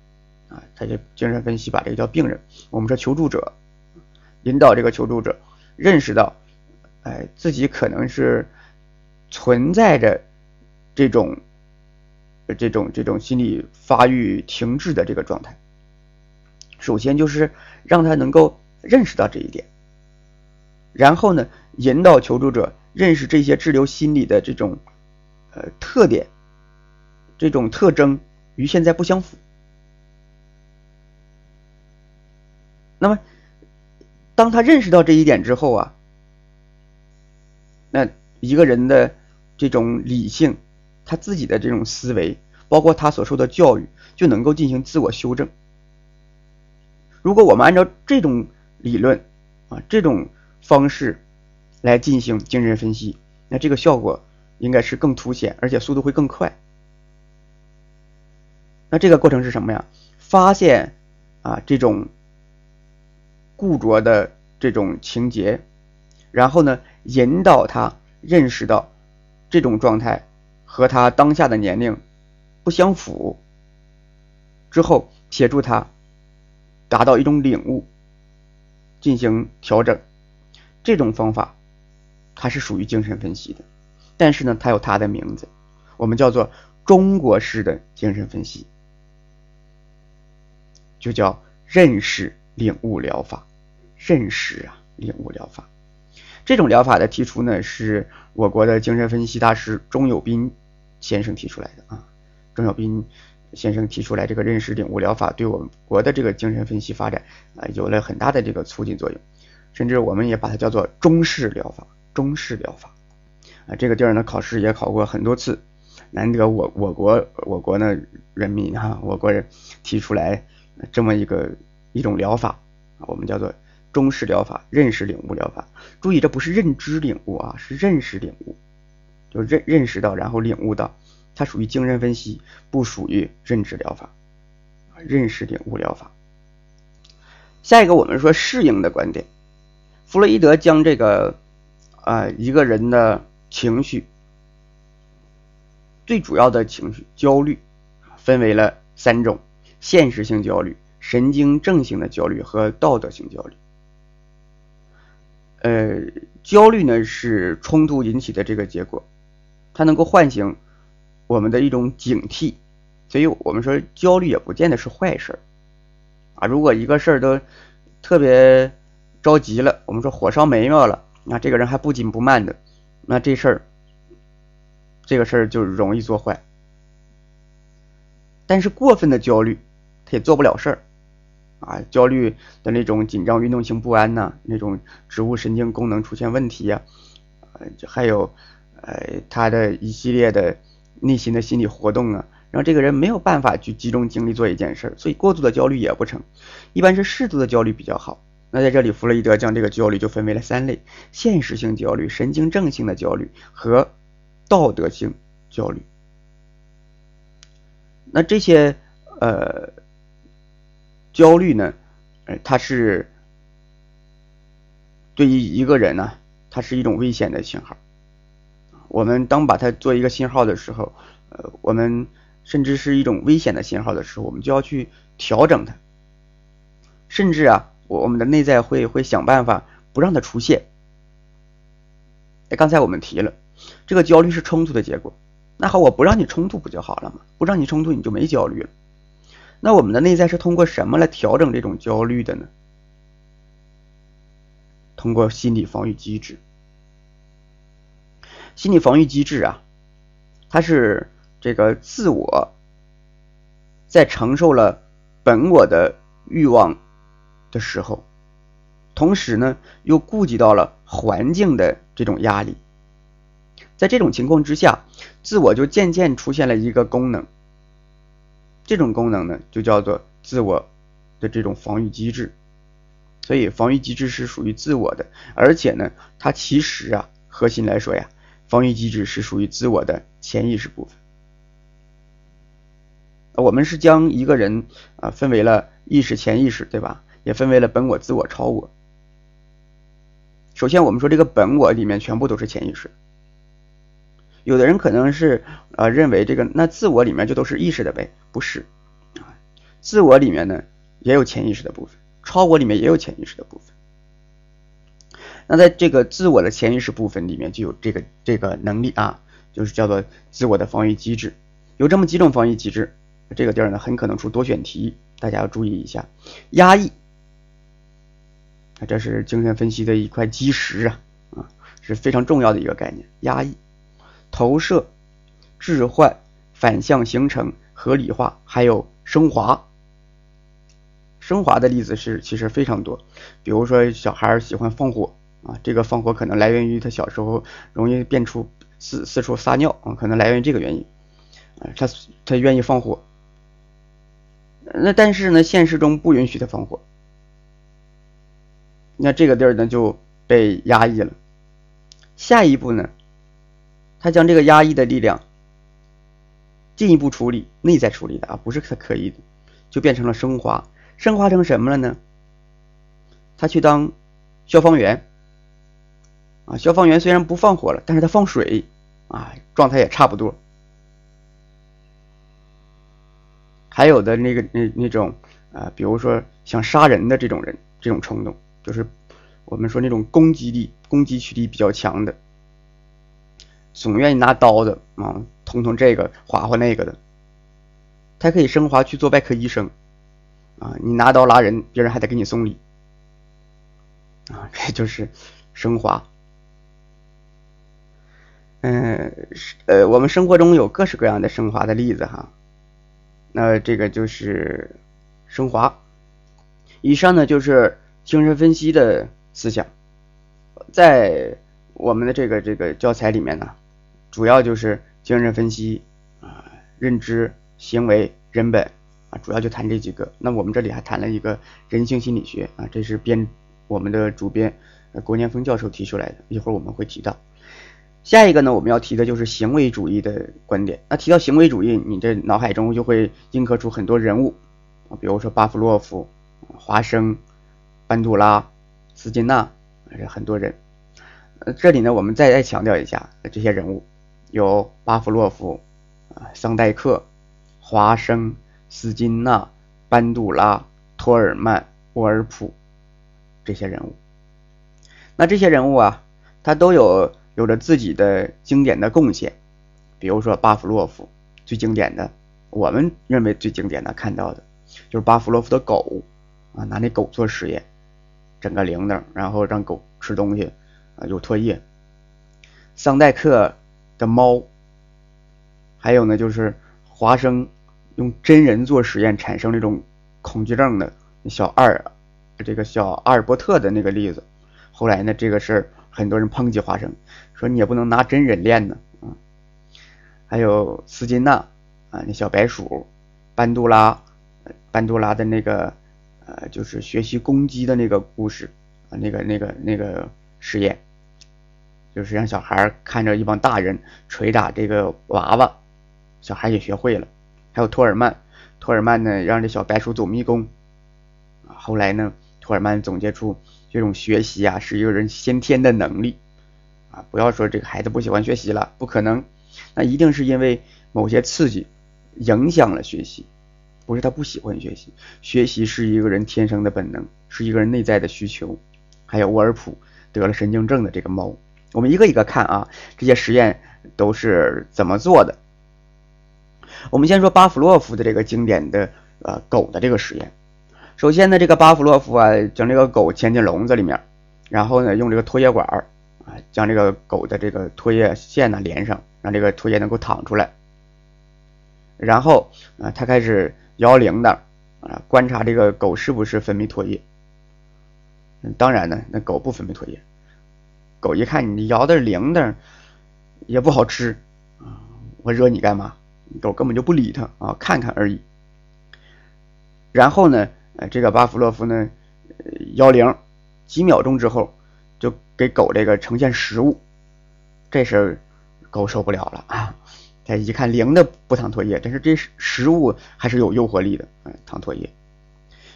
啊，他就精神分析把这个叫病人，我们说求助者，引导这个求助者认识到，哎，自己可能是存在着这种这种这种心理发育停滞的这个状态。首先就是让他能够认识到这一点，然后呢，引导求助者认识这些滞留心理的这种呃特点。这种特征与现在不相符。那么，当他认识到这一点之后啊，那一个人的这种理性，他自己的这种思维，包括他所受的教育，就能够进行自我修正。如果我们按照这种理论啊这种方式来进行精神分析，那这个效果应该是更凸显，而且速度会更快。那这个过程是什么呀？发现啊这种固着的这种情节，然后呢引导他认识到这种状态和他当下的年龄不相符之后，协助他达到一种领悟，进行调整。这种方法它是属于精神分析的，但是呢，它有它的名字，我们叫做中国式的精神分析，就叫认识领悟疗法。认识啊，领悟疗法。这种疗法的提出呢，是我国的精神分析大师钟友斌先生提出来的啊。钟友斌先生提出来这个认识领悟疗法，对我们国的这个精神分析发展啊，有了很大的这个促进作用。甚至我们也把它叫做中式疗法，中式疗法啊。这个地儿呢，考试也考过很多次，难得我我国我国呢人民哈，我国人提出来这么一个一种疗法啊，我们叫做。中式疗法，认识领悟疗法。注意，这不是认知领悟啊，是认识领悟，就认认识到，然后领悟到，它属于精神分析，不属于认知疗法。认识领悟疗法。下一个，我们说适应的观点。弗洛伊德将这个啊一个人的情绪，最主要的情绪焦虑，分为了三种：现实性焦虑、神经症性的焦虑和道德性焦虑。呃，焦虑呢是冲突引起的这个结果，它能够唤醒我们的一种警惕，所以我们说焦虑也不见得是坏事儿啊。如果一个事儿都特别着急了，我们说火烧眉毛了，那这个人还不紧不慢的，那这事儿这个事儿就容易做坏。但是过分的焦虑，他也做不了事儿。啊，焦虑的那种紧张、运动性不安呐，那种植物神经功能出现问题呀，呃，还有呃他的一系列的内心的心理活动啊，让这个人没有办法去集中精力做一件事儿，所以过度的焦虑也不成，一般是适度的焦虑比较好。那在这里，弗洛伊德将这个焦虑就分为了三类：现实性焦虑、神经症性的焦虑和道德性焦虑。那这些呃。焦虑呢，呃，它是对于一个人呢，它是一种危险的信号。我们当把它做一个信号的时候，呃，我们甚至是一种危险的信号的时候，我们就要去调整它。甚至啊，我我们的内在会会想办法不让它出现。哎，刚才我们提了，这个焦虑是冲突的结果。那好，我不让你冲突不就好了吗？不让你冲突，你就没焦虑了。那我们的内在是通过什么来调整这种焦虑的呢？通过心理防御机制。心理防御机制啊，它是这个自我在承受了本我的欲望的时候，同时呢又顾及到了环境的这种压力，在这种情况之下，自我就渐渐出现了一个功能。这种功能呢，就叫做自我的这种防御机制，所以防御机制是属于自我的，而且呢，它其实啊，核心来说呀，防御机制是属于自我的潜意识部分。我们是将一个人啊分为了意识、潜意识，对吧？也分为了本我、自我、超我。首先，我们说这个本我里面全部都是潜意识。有的人可能是呃认为这个那自我里面就都是意识的呗，不是啊，自我里面呢也有潜意识的部分，超我里面也有潜意识的部分。那在这个自我的潜意识部分里面就有这个这个能力啊，就是叫做自我的防御机制，有这么几种防御机制，这个地儿呢很可能出多选题，大家要注意一下。压抑，啊这是精神分析的一块基石啊啊是非常重要的一个概念，压抑。投射、置换、反向形成、合理化，还有升华。升华的例子是其实非常多，比如说小孩喜欢放火啊，这个放火可能来源于他小时候容易变出四四处撒尿啊，可能来源于这个原因啊，他他愿意放火。那但是呢，现实中不允许他放火，那这个地儿呢就被压抑了。下一步呢？他将这个压抑的力量进一步处理，内在处理的啊，不是他刻意的，就变成了升华。升华成什么了呢？他去当消防员啊，消防员虽然不放火了，但是他放水啊，状态也差不多。还有的那个那那种啊，比如说想杀人的这种人，这种冲动，就是我们说那种攻击力、攻击驱力比较强的，总愿意拿刀的啊，捅捅这个，划划那个的。他可以升华去做外科医生啊，你拿刀拉人，别人还得给你送礼啊，这就是升华。嗯，呃，我们生活中有各式各样的升华的例子哈。那这个就是升华。以上呢就是精神分析的思想，在我们的这个这个教材里面呢，主要就是精神分析啊，认知、行为、人本啊，主要就谈这几个。那我们这里还谈了一个人性心理学啊，这是编我们的主编郭年峰教授提出来的，一会儿我们会提到。下一个呢，我们要提的就是行为主义的观点。那提到行为主义，你这脑海中就会印刻出很多人物，比如说巴甫洛夫、华生、班杜拉、斯金纳，这很多人。呃，这里呢，我们再再强调一下这些人物，有巴甫洛夫、啊桑代克、华生、斯金纳、班杜拉、托尔曼、沃尔普这些人物。那这些人物啊，他都有。有着自己的经典的贡献，比如说巴甫洛夫最经典的，我们认为最经典的看到的，就是巴甫洛夫的狗啊，拿那狗做实验，整个铃铛，然后让狗吃东西啊，有唾液。桑代克的猫，还有呢，就是华生用真人做实验产生那种恐惧症的小二，这个小阿尔伯特的那个例子，后来呢，这个事儿。很多人抨击华生，说你也不能拿真人练呢，啊，还有斯金纳啊，那小白鼠，班杜拉，班杜拉的那个呃，就是学习攻击的那个故事啊，那个那个那个实验，就是让小孩看着一帮大人捶打这个娃娃，小孩也学会了。还有托尔曼，托尔曼呢让这小白鼠走迷宫，啊，后来呢，托尔曼总结出。这种学习啊，是一个人先天的能力啊！不要说这个孩子不喜欢学习了，不可能，那一定是因为某些刺激影响了学习，不是他不喜欢学习。学习是一个人天生的本能，是一个人内在的需求。还有沃尔普得了神经症的这个猫，我们一个一个看啊，这些实验都是怎么做的？我们先说巴甫洛夫的这个经典的呃狗的这个实验。首先呢，这个巴甫洛夫啊，将这个狗牵进笼子里面，然后呢，用这个唾液管啊，将这个狗的这个唾液腺呢连上，让这个唾液能够淌出来。然后啊，他开始摇铃铛啊，观察这个狗是不是分泌唾液。当然呢，那狗不分泌唾液。狗一看你摇的铃铛也不好吃啊，我惹你干嘛？狗根本就不理他啊，看看而已。然后呢？呃，这个巴甫洛夫呢，摇铃，几秒钟之后，就给狗这个呈现食物，这时候狗受不了了啊！他一看铃的不淌唾液，但是这食物还是有诱惑力的，嗯，淌唾液。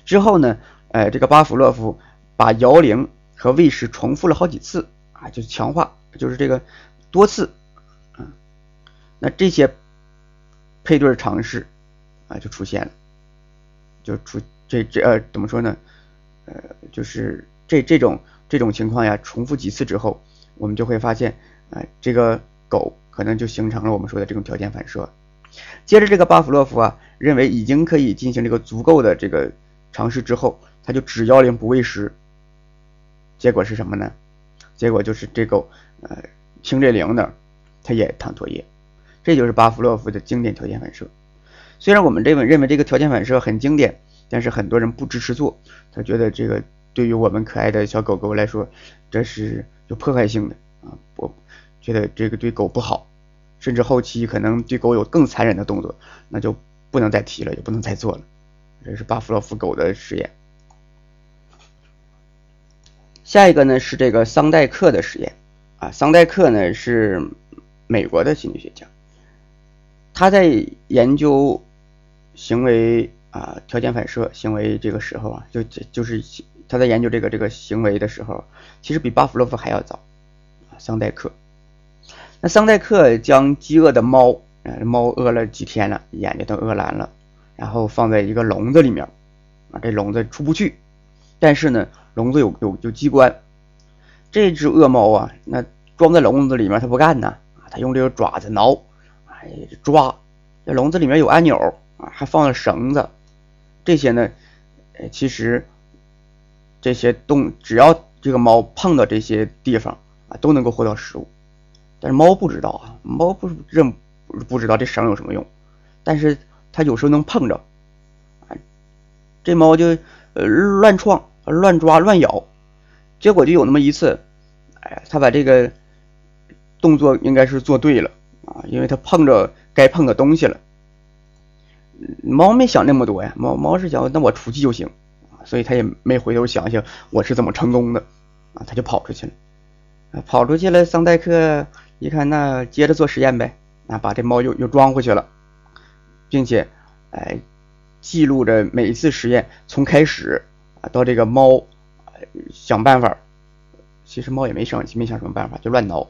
之后呢，呃，这个巴甫洛夫把摇铃和喂食重复了好几次啊，就是强化，就是这个多次，嗯，那这些配对尝试啊就出现了，就出。这这呃怎么说呢？呃，就是这这种这种情况呀，重复几次之后，我们就会发现，啊，这个狗可能就形成了我们说的这种条件反射。接着，这个巴甫洛夫啊，认为已经可以进行这个足够的这个尝试之后，他就只摇铃不喂食。结果是什么呢？结果就是这狗呃听这铃铛，它也淌唾液。这就是巴甫洛夫的经典条件反射。虽然我们认为认为这个条件反射很经典。但是很多人不支持做，他觉得这个对于我们可爱的小狗狗来说，这是有破坏性的啊！我觉得这个对狗不好，甚至后期可能对狗有更残忍的动作，那就不能再提了，也不能再做了。这是巴甫洛夫狗的实验。下一个呢是这个桑代克的实验啊，桑代克呢是美国的心理学家，他在研究行为。啊，条件反射行为这个时候啊，就就是他在研究这个这个行为的时候，其实比巴甫洛夫还要早。桑代克，那桑代克将饥饿的猫啊，猫饿了几天了，眼睛都饿蓝了，然后放在一个笼子里面，啊，这笼子出不去，但是呢，笼子有有有机关。这只恶猫啊，那装在笼子里面它不干呢，它用这个爪子挠，哎，抓。这笼子里面有按钮啊，还放了绳子，这些呢，呃，其实这些动只要这个猫碰到这些地方啊，都能够获得食物。但是猫不知道啊，猫不认不知道这绳有什么用，但是它有时候能碰着，啊，这猫就呃乱撞、乱抓、乱咬，结果就有那么一次，哎，他把这个动作应该是做对了啊，因为他碰着该碰的东西了。猫没想那么多呀，猫猫是想那我出去就行，所以他也没回头想想我是怎么成功的啊，他就跑出去了，跑出去了，桑代克。一看，那接着做实验呗，那把这猫又又装回去了，并且，哎，记录着每一次实验从开始到这个猫想办法，其实猫也没想没想什么办法，就乱挠，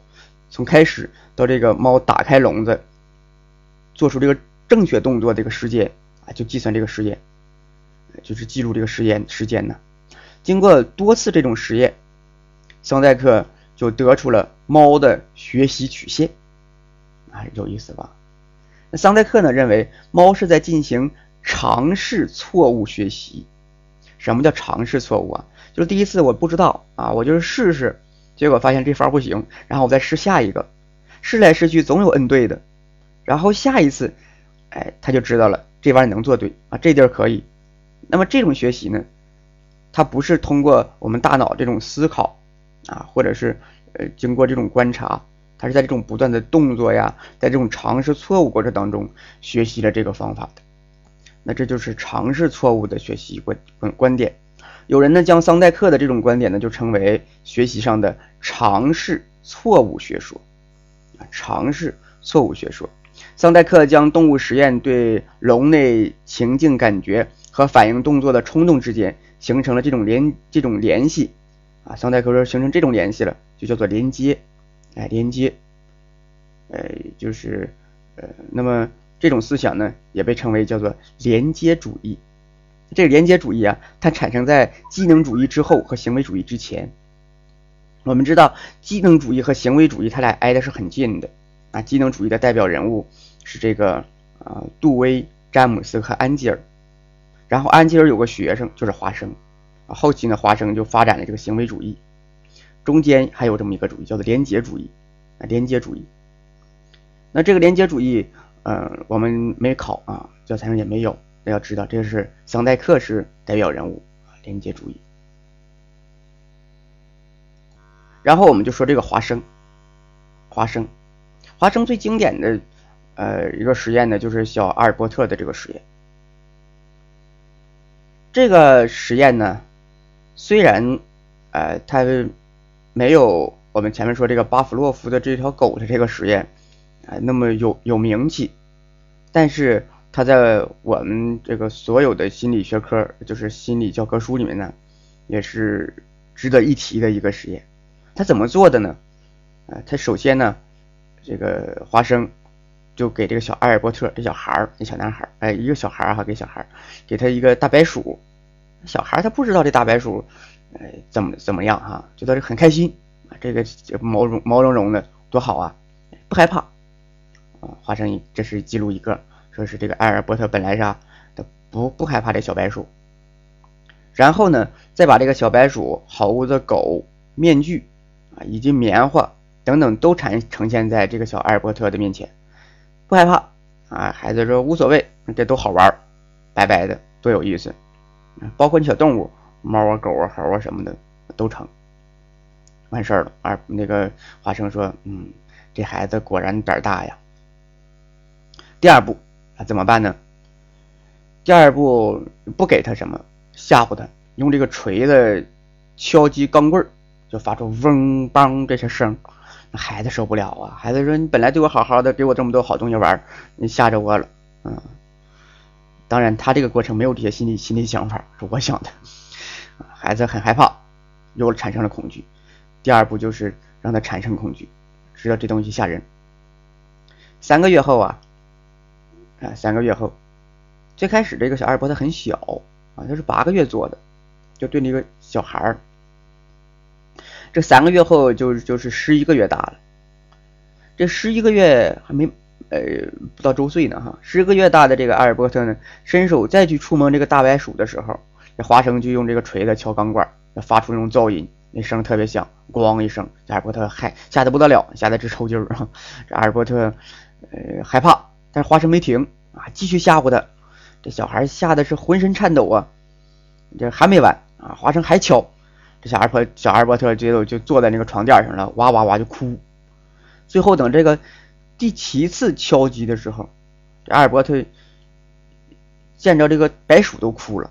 从开始到这个猫打开笼子，做出这个正确动作这个时间啊，就计算这个时间，就是记录这个实验时间呢。经过多次这种实验，桑代克。就得出了猫的学习曲线，啊，有意思吧？那桑代克呢认为猫是在进行尝试错误学习。什么叫尝试错误啊？就是第一次我不知道啊，我就是试试，结果发现这法不行，然后我再试下一个，试来试去总有摁对的，然后下一次，哎，他就知道了这玩意能做对啊，这地儿可以。那么这种学习呢，它不是通过我们大脑这种思考。啊，或者是呃，经过这种观察，它是在这种不断的动作呀，在这种尝试错误过程当中学习了这个方法的。那这就是尝试错误的学习观观观点。有人呢将桑代克的这种观点呢就称为学习上的尝试错误学说。啊，尝试错误学说。桑代克将动物实验对笼内情境感觉和反应动作的冲动之间形成了这种联这种联系。啊，桑代克说形成这种联系了，就叫做连接，哎，连接，呃，就是呃，那么这种思想呢，也被称为叫做连接主义。这个连接主义啊，它产生在机能主义之后和行为主义之前。我们知道，机能主义和行为主义它俩挨的是很近的啊。机能主义的代表人物是这个啊，杜威、詹姆斯和安吉尔，然后安吉尔有个学生就是华生啊。后期呢，华生就发展了这个行为主义，中间还有这么一个主义叫做连接主义啊，连接主义。那这个连接主义，呃，我们没考啊，教材上也没有。要知道，这是桑代克是代表人物，连结主义。然后我们就说这个华生，华生，华生最经典的呃一个实验呢，就是小阿尔伯特的这个实验。这个实验呢。虽然，呃，它没有我们前面说这个巴甫洛夫的这条狗的这个实验，哎，那么有有名气，但是他在我们这个所有的心理学科，就是心理教科书里面呢，也是值得一提的一个实验。他怎么做的呢？啊，他首先呢，这个华生就给这个小艾尔伯特这小孩儿，这小男孩儿，哎，一个小孩儿哈，给小孩儿，给他一个大白鼠。小孩他不知道这大白鼠，呃，怎么怎么样哈，觉得很开心啊，这个毛茸毛茸茸的多好啊，不害怕啊。华生这是记录一个，说是这个艾尔伯特本来是啊，他不不害怕这小白鼠，然后呢，再把这个小白鼠、猴子、狗、面具啊，以及棉花等等都呈呈现在这个小艾尔伯特的面前，不害怕啊。孩子说无所谓，这都好玩，白白的多有意思。包括你小动物，猫啊、狗啊、猴啊什么的都成，完事儿了。而那个华生说：“嗯，这孩子果然胆大呀。”第二步啊，怎么办呢？第二步不给他什么，吓唬他，用这个锤子敲击钢棍儿，就发出嗡梆这些声那孩子受不了啊！孩子说：“你本来对我好好的，给我这么多好东西玩，你吓着我了。”嗯。当然，他这个过程没有这些心理心理想法，是我想的。孩子很害怕，又产生了恐惧。第二步就是让他产生恐惧，知道这东西吓人。三个月后啊，啊，三个月后，最开始这个小阿尔伯特很小啊，他是八个月做的，就对那个小孩儿。这三个月后就就是十一个月大了，这十一个月还没呃不到周岁呢哈，十一个月大的这个阿尔伯特呢，伸手再去触摸这个大白鼠的时候，这华生就用这个锤子敲钢管，发出那种噪音，那声特别响，咣一声，阿尔伯特害吓得不得了，吓得直抽筋儿。这阿尔伯特呃害怕，但是花生没停啊，继续吓唬他，这小孩吓得是浑身颤抖啊，这还没完啊，花生还敲。这小阿伯小阿尔伯特就就坐在那个床垫上了，哇哇哇就哭。最后等这个第七次敲击的时候，这阿尔伯特见着这个白鼠都哭了，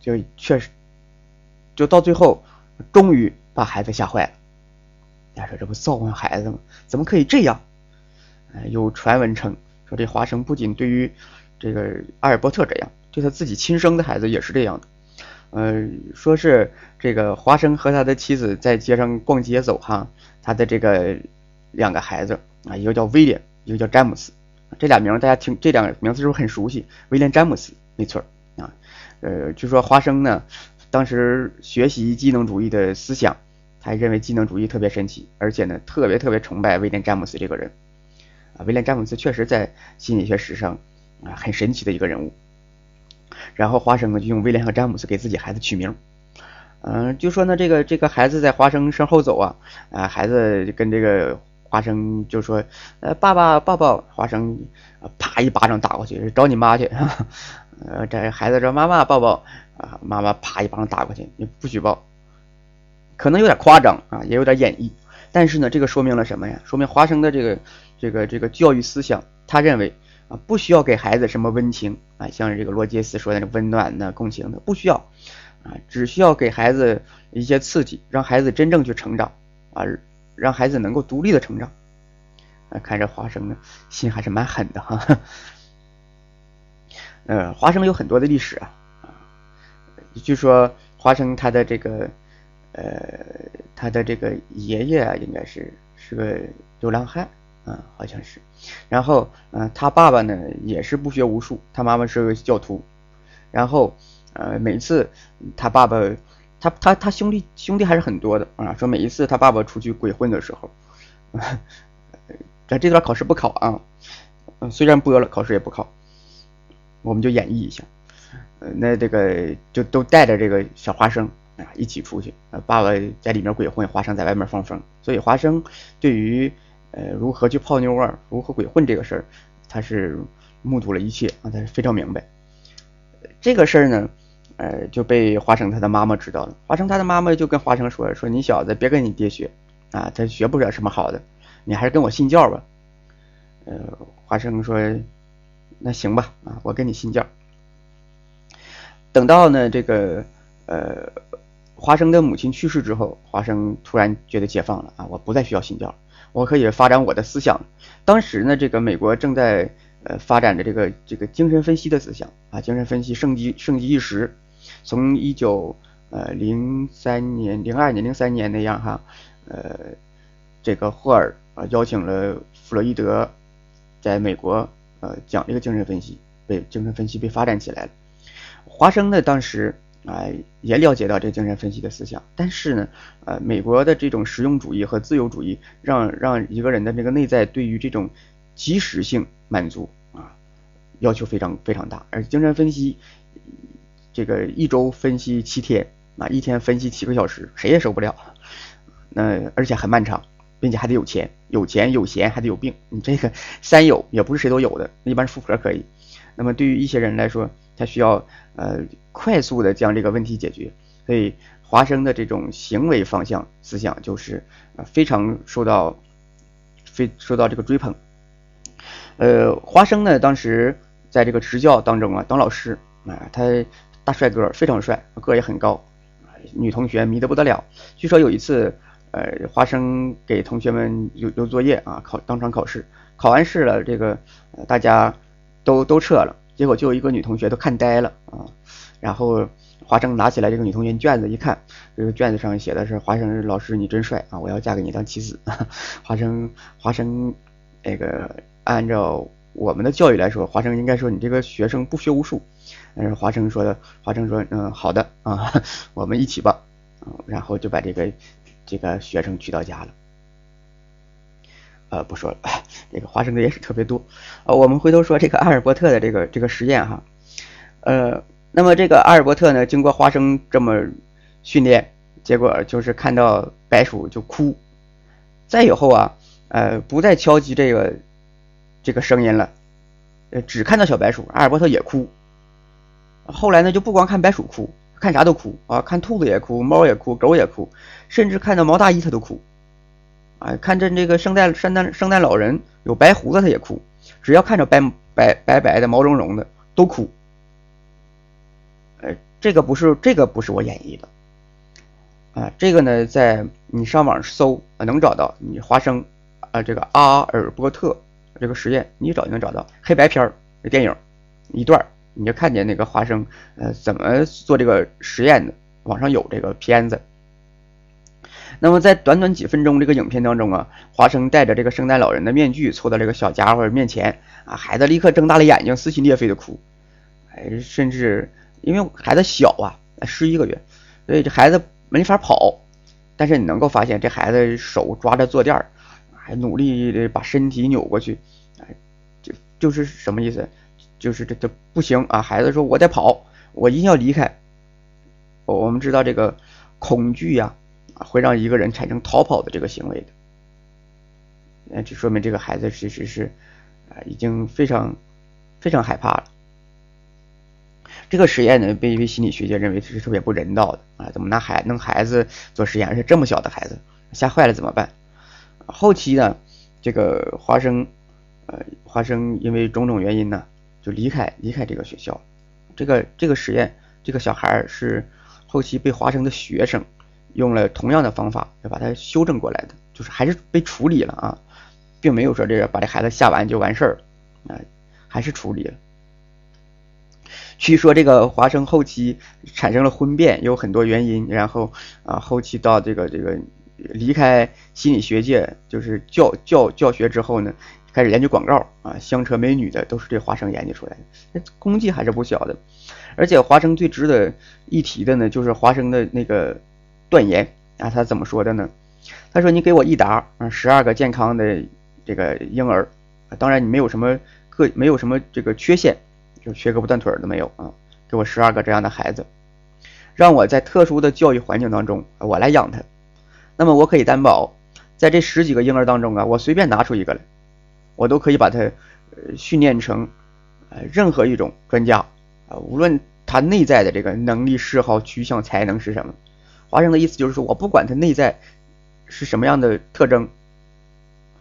就确实，就到最后终于把孩子吓坏了。家说这不造化孩子吗？怎么可以这样？有传闻称说这华生不仅对于这个阿尔伯特这样，对他自己亲生的孩子也是这样的。呃，说是这个华生和他的妻子在街上逛街走哈，他的这个两个孩子啊，一个叫威廉，一个叫詹姆斯，这俩名大家听，这两个名字是不是很熟悉？威廉詹姆斯，没错啊。呃，据说华生呢，当时学习机能主义的思想，他认为机能主义特别神奇，而且呢，特别特别崇拜威廉詹姆斯这个人威廉詹姆斯确实在心理学史上啊很神奇的一个人物。然后华生呢就用威廉和詹姆斯给自己孩子取名，嗯，就说呢这个这个孩子在华生身后走啊，啊，孩子跟这个华生就说，呃，爸爸抱抱，华生啪一巴掌打过去，找你妈去，呃，这孩子说妈妈抱抱，啊，妈妈啪一巴掌打过去，你不许抱，可能有点夸张啊，也有点演绎，但是呢，这个说明了什么呀？说明华生的这个这个这个教育思想，他认为。啊，不需要给孩子什么温情啊，像这个罗杰斯说的那温暖的、共情的，不需要啊，只需要给孩子一些刺激，让孩子真正去成长啊，让孩子能够独立的成长。啊，看这华生呢，心还是蛮狠的哈。呃，华生有很多的历史啊啊，据说华生他的这个呃他的这个爷爷啊，应该是是个流浪汉。嗯，好像是，然后，嗯，他爸爸呢也是不学无术，他妈妈是个教徒，然后，呃，每次他爸爸，他他他兄弟兄弟还是很多的啊，说每一次他爸爸出去鬼混的时候，咱这段考试不考啊，嗯，虽然播了，考试也不考，我们就演绎一下，呃，那这个就都带着这个小花生啊一起出去，爸爸在里面鬼混，花生在外面放风，所以花生对于。呃，如何去泡妞啊？如何鬼混这个事儿，他是目睹了一切啊，他是非常明白。这个事儿呢，呃，就被华生他的妈妈知道了。华生他的妈妈就跟华生说：“说你小子别跟你爹学啊，他学不了什么好的，你还是跟我信教吧。”呃，华生说：“那行吧，啊，我跟你信教。”等到呢，这个呃，华生的母亲去世之后，华生突然觉得解放了啊，我不再需要信教。我可以发展我的思想。当时呢，这个美国正在呃发展着这个这个精神分析的思想啊，精神分析盛极盛极一时。从一九呃零三年、零二年、零三年那样哈，呃，这个霍尔啊邀请了弗洛伊德在美国呃讲这个精神分析，被精神分析被发展起来了。华生呢，当时。啊，也了解到这精神分析的思想，但是呢，呃，美国的这种实用主义和自由主义，让让一个人的这个内在对于这种即时性满足啊，要求非常非常大，而精神分析这个一周分析七天啊，一天分析七个小时，谁也受不了。那而且很漫长，并且还得有钱，有钱有闲还得有病，你这个三有也不是谁都有的，一般富婆可以。那么对于一些人来说，他需要呃快速的将这个问题解决，所以华生的这种行为方向思想就是呃非常受到非受到这个追捧。呃，华生呢当时在这个执教当中啊当老师啊，他大帅哥非常帅，个也很高，女同学迷得不得了。据说有一次呃华生给同学们留留作业啊考当场考试，考完试了这个大家都都撤了。结果就有一个女同学都看呆了啊，然后华生拿起来这个女同学卷子一看，这个卷子上写的是华生老师你真帅啊，我要嫁给你当妻子。啊 华生华生那个按照我们的教育来说，华生应该说你这个学生不学无术。但是华生说的，华生说，嗯，好的啊，我们一起吧。然后就把这个这个学生娶到家了。呃，不说了，这个花生的也是特别多。呃，我们回头说这个阿尔伯特的这个这个实验哈。呃，那么这个阿尔伯特呢，经过花生这么训练，结果就是看到白鼠就哭。再以后啊，呃，不再敲击这个这个声音了，呃，只看到小白鼠，阿尔伯特也哭。后来呢，就不光看白鼠哭，看啥都哭啊，看兔子也哭，猫也哭，狗也哭，甚至看到毛大衣他都哭。啊，看见这个圣诞圣诞圣诞老人有白胡子他也哭，只要看着白白白白的毛茸茸的都哭。呃，这个不是这个不是我演绎的。啊，这个呢，在你上网搜能找到，你花生啊，这个阿尔伯特这个实验，你找就能找到黑白片儿电影一段，你就看见那个花生呃怎么做这个实验的，网上有这个片子。那么在短短几分钟这个影片当中啊，华生戴着这个圣诞老人的面具，凑到这个小家伙面前啊，孩子立刻睁大了眼睛，撕心裂肺的哭，哎，甚至因为孩子小啊，十一个月，所以这孩子。没法跑，但是你能够发现这孩子手抓着坐垫儿，还努力的把身体扭过去，哎，就就是什么意思？就是这这不行啊！孩子说：“我得跑，我一定要离开。”我们知道这个恐惧呀，会让一个人产生逃跑的这个行为的。那这说明这个孩子其实是啊，已经非常非常害怕了。这个实验呢，被一位心理学家认为是特别不人道的啊！怎么拿孩弄孩子做实验，而且这么小的孩子，吓坏了怎么办？后期呢，这个华生，呃，华生因为种种原因呢，就离开离开这个学校。这个这个实验，这个小孩是后期被华生的学生用了同样的方法，要把它修正过来的，就是还是被处理了啊，并没有说这个把这孩子吓完就完事儿了啊，还是处理了。据说这个华生后期产生了婚变，有很多原因，然后啊后期到这个这个离开心理学界，就是教教教学之后呢，开始研究广告啊，香车美女的都是这华生研究出来的，那功绩还是不小的。而且华生最值得一提的呢，就是华生的那个断言啊，他怎么说的呢？他说：“你给我一打啊，十二个健康的这个婴儿，当然你没有什么个没有什么这个缺陷。”就缺胳膊断腿的没有啊！给我十二个这样的孩子，让我在特殊的教育环境当中，我来养他。那么我可以担保，在这十几个婴儿当中啊，我随便拿出一个来，我都可以把他训练成呃任何一种专家啊，无论他内在的这个能力、嗜好、趋向、才能是什么。华生的意思就是说，我不管他内在是什么样的特征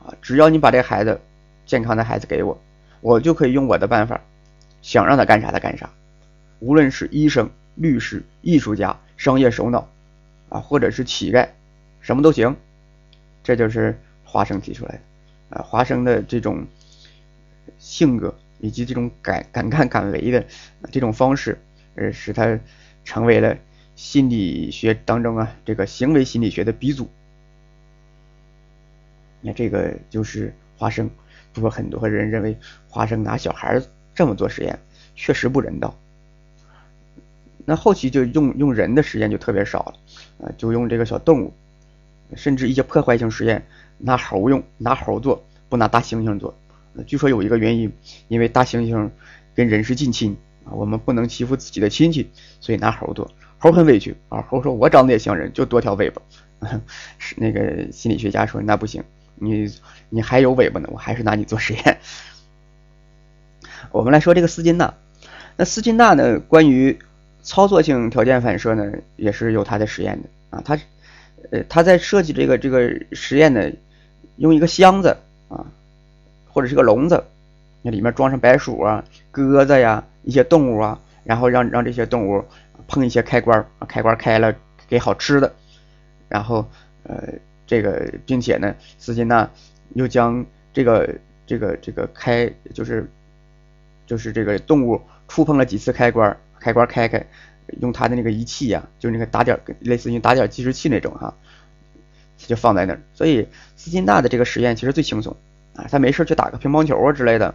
啊，只要你把这孩子健康的孩子给我，我就可以用我的办法。想让他干啥他干啥，无论是医生、律师、艺术家、商业首脑，啊，或者是乞丐，什么都行。这就是华生提出来的，啊，华生的这种性格以及这种敢敢干敢为的这种方式，呃，使他成为了心理学当中啊这个行为心理学的鼻祖。那这个就是华生，不过很多人认为华生拿小孩。这么做实验确实不人道。那后期就用用人的实验就特别少了，啊，就用这个小动物，甚至一些破坏性实验拿猴用，拿猴做，不拿大猩猩做。据说有一个原因，因为大猩猩跟人是近亲啊，我们不能欺负自己的亲戚，所以拿猴做。猴很委屈啊，猴说：“我长得也像人，就多条尾巴。”是那个心理学家说：“那不行，你你还有尾巴呢，我还是拿你做实验。”我们来说这个斯金纳，那斯金纳呢？关于操作性条件反射呢，也是有他的实验的啊。他呃，他在设计这个这个实验呢，用一个箱子啊，或者是个笼子，那里面装上白鼠啊、鸽子呀一些动物啊，然后让让这些动物碰一些开关啊，开关开了给好吃的，然后呃这个并且呢，斯金纳又将这个这个这个开就是。就是这个动物触碰了几次开关，开关开开，用它的那个仪器呀，就那个打点，类似于打点计时器那种哈，就放在那儿。所以斯金纳的这个实验其实最轻松啊，他没事去打个乒乓球啊之类的，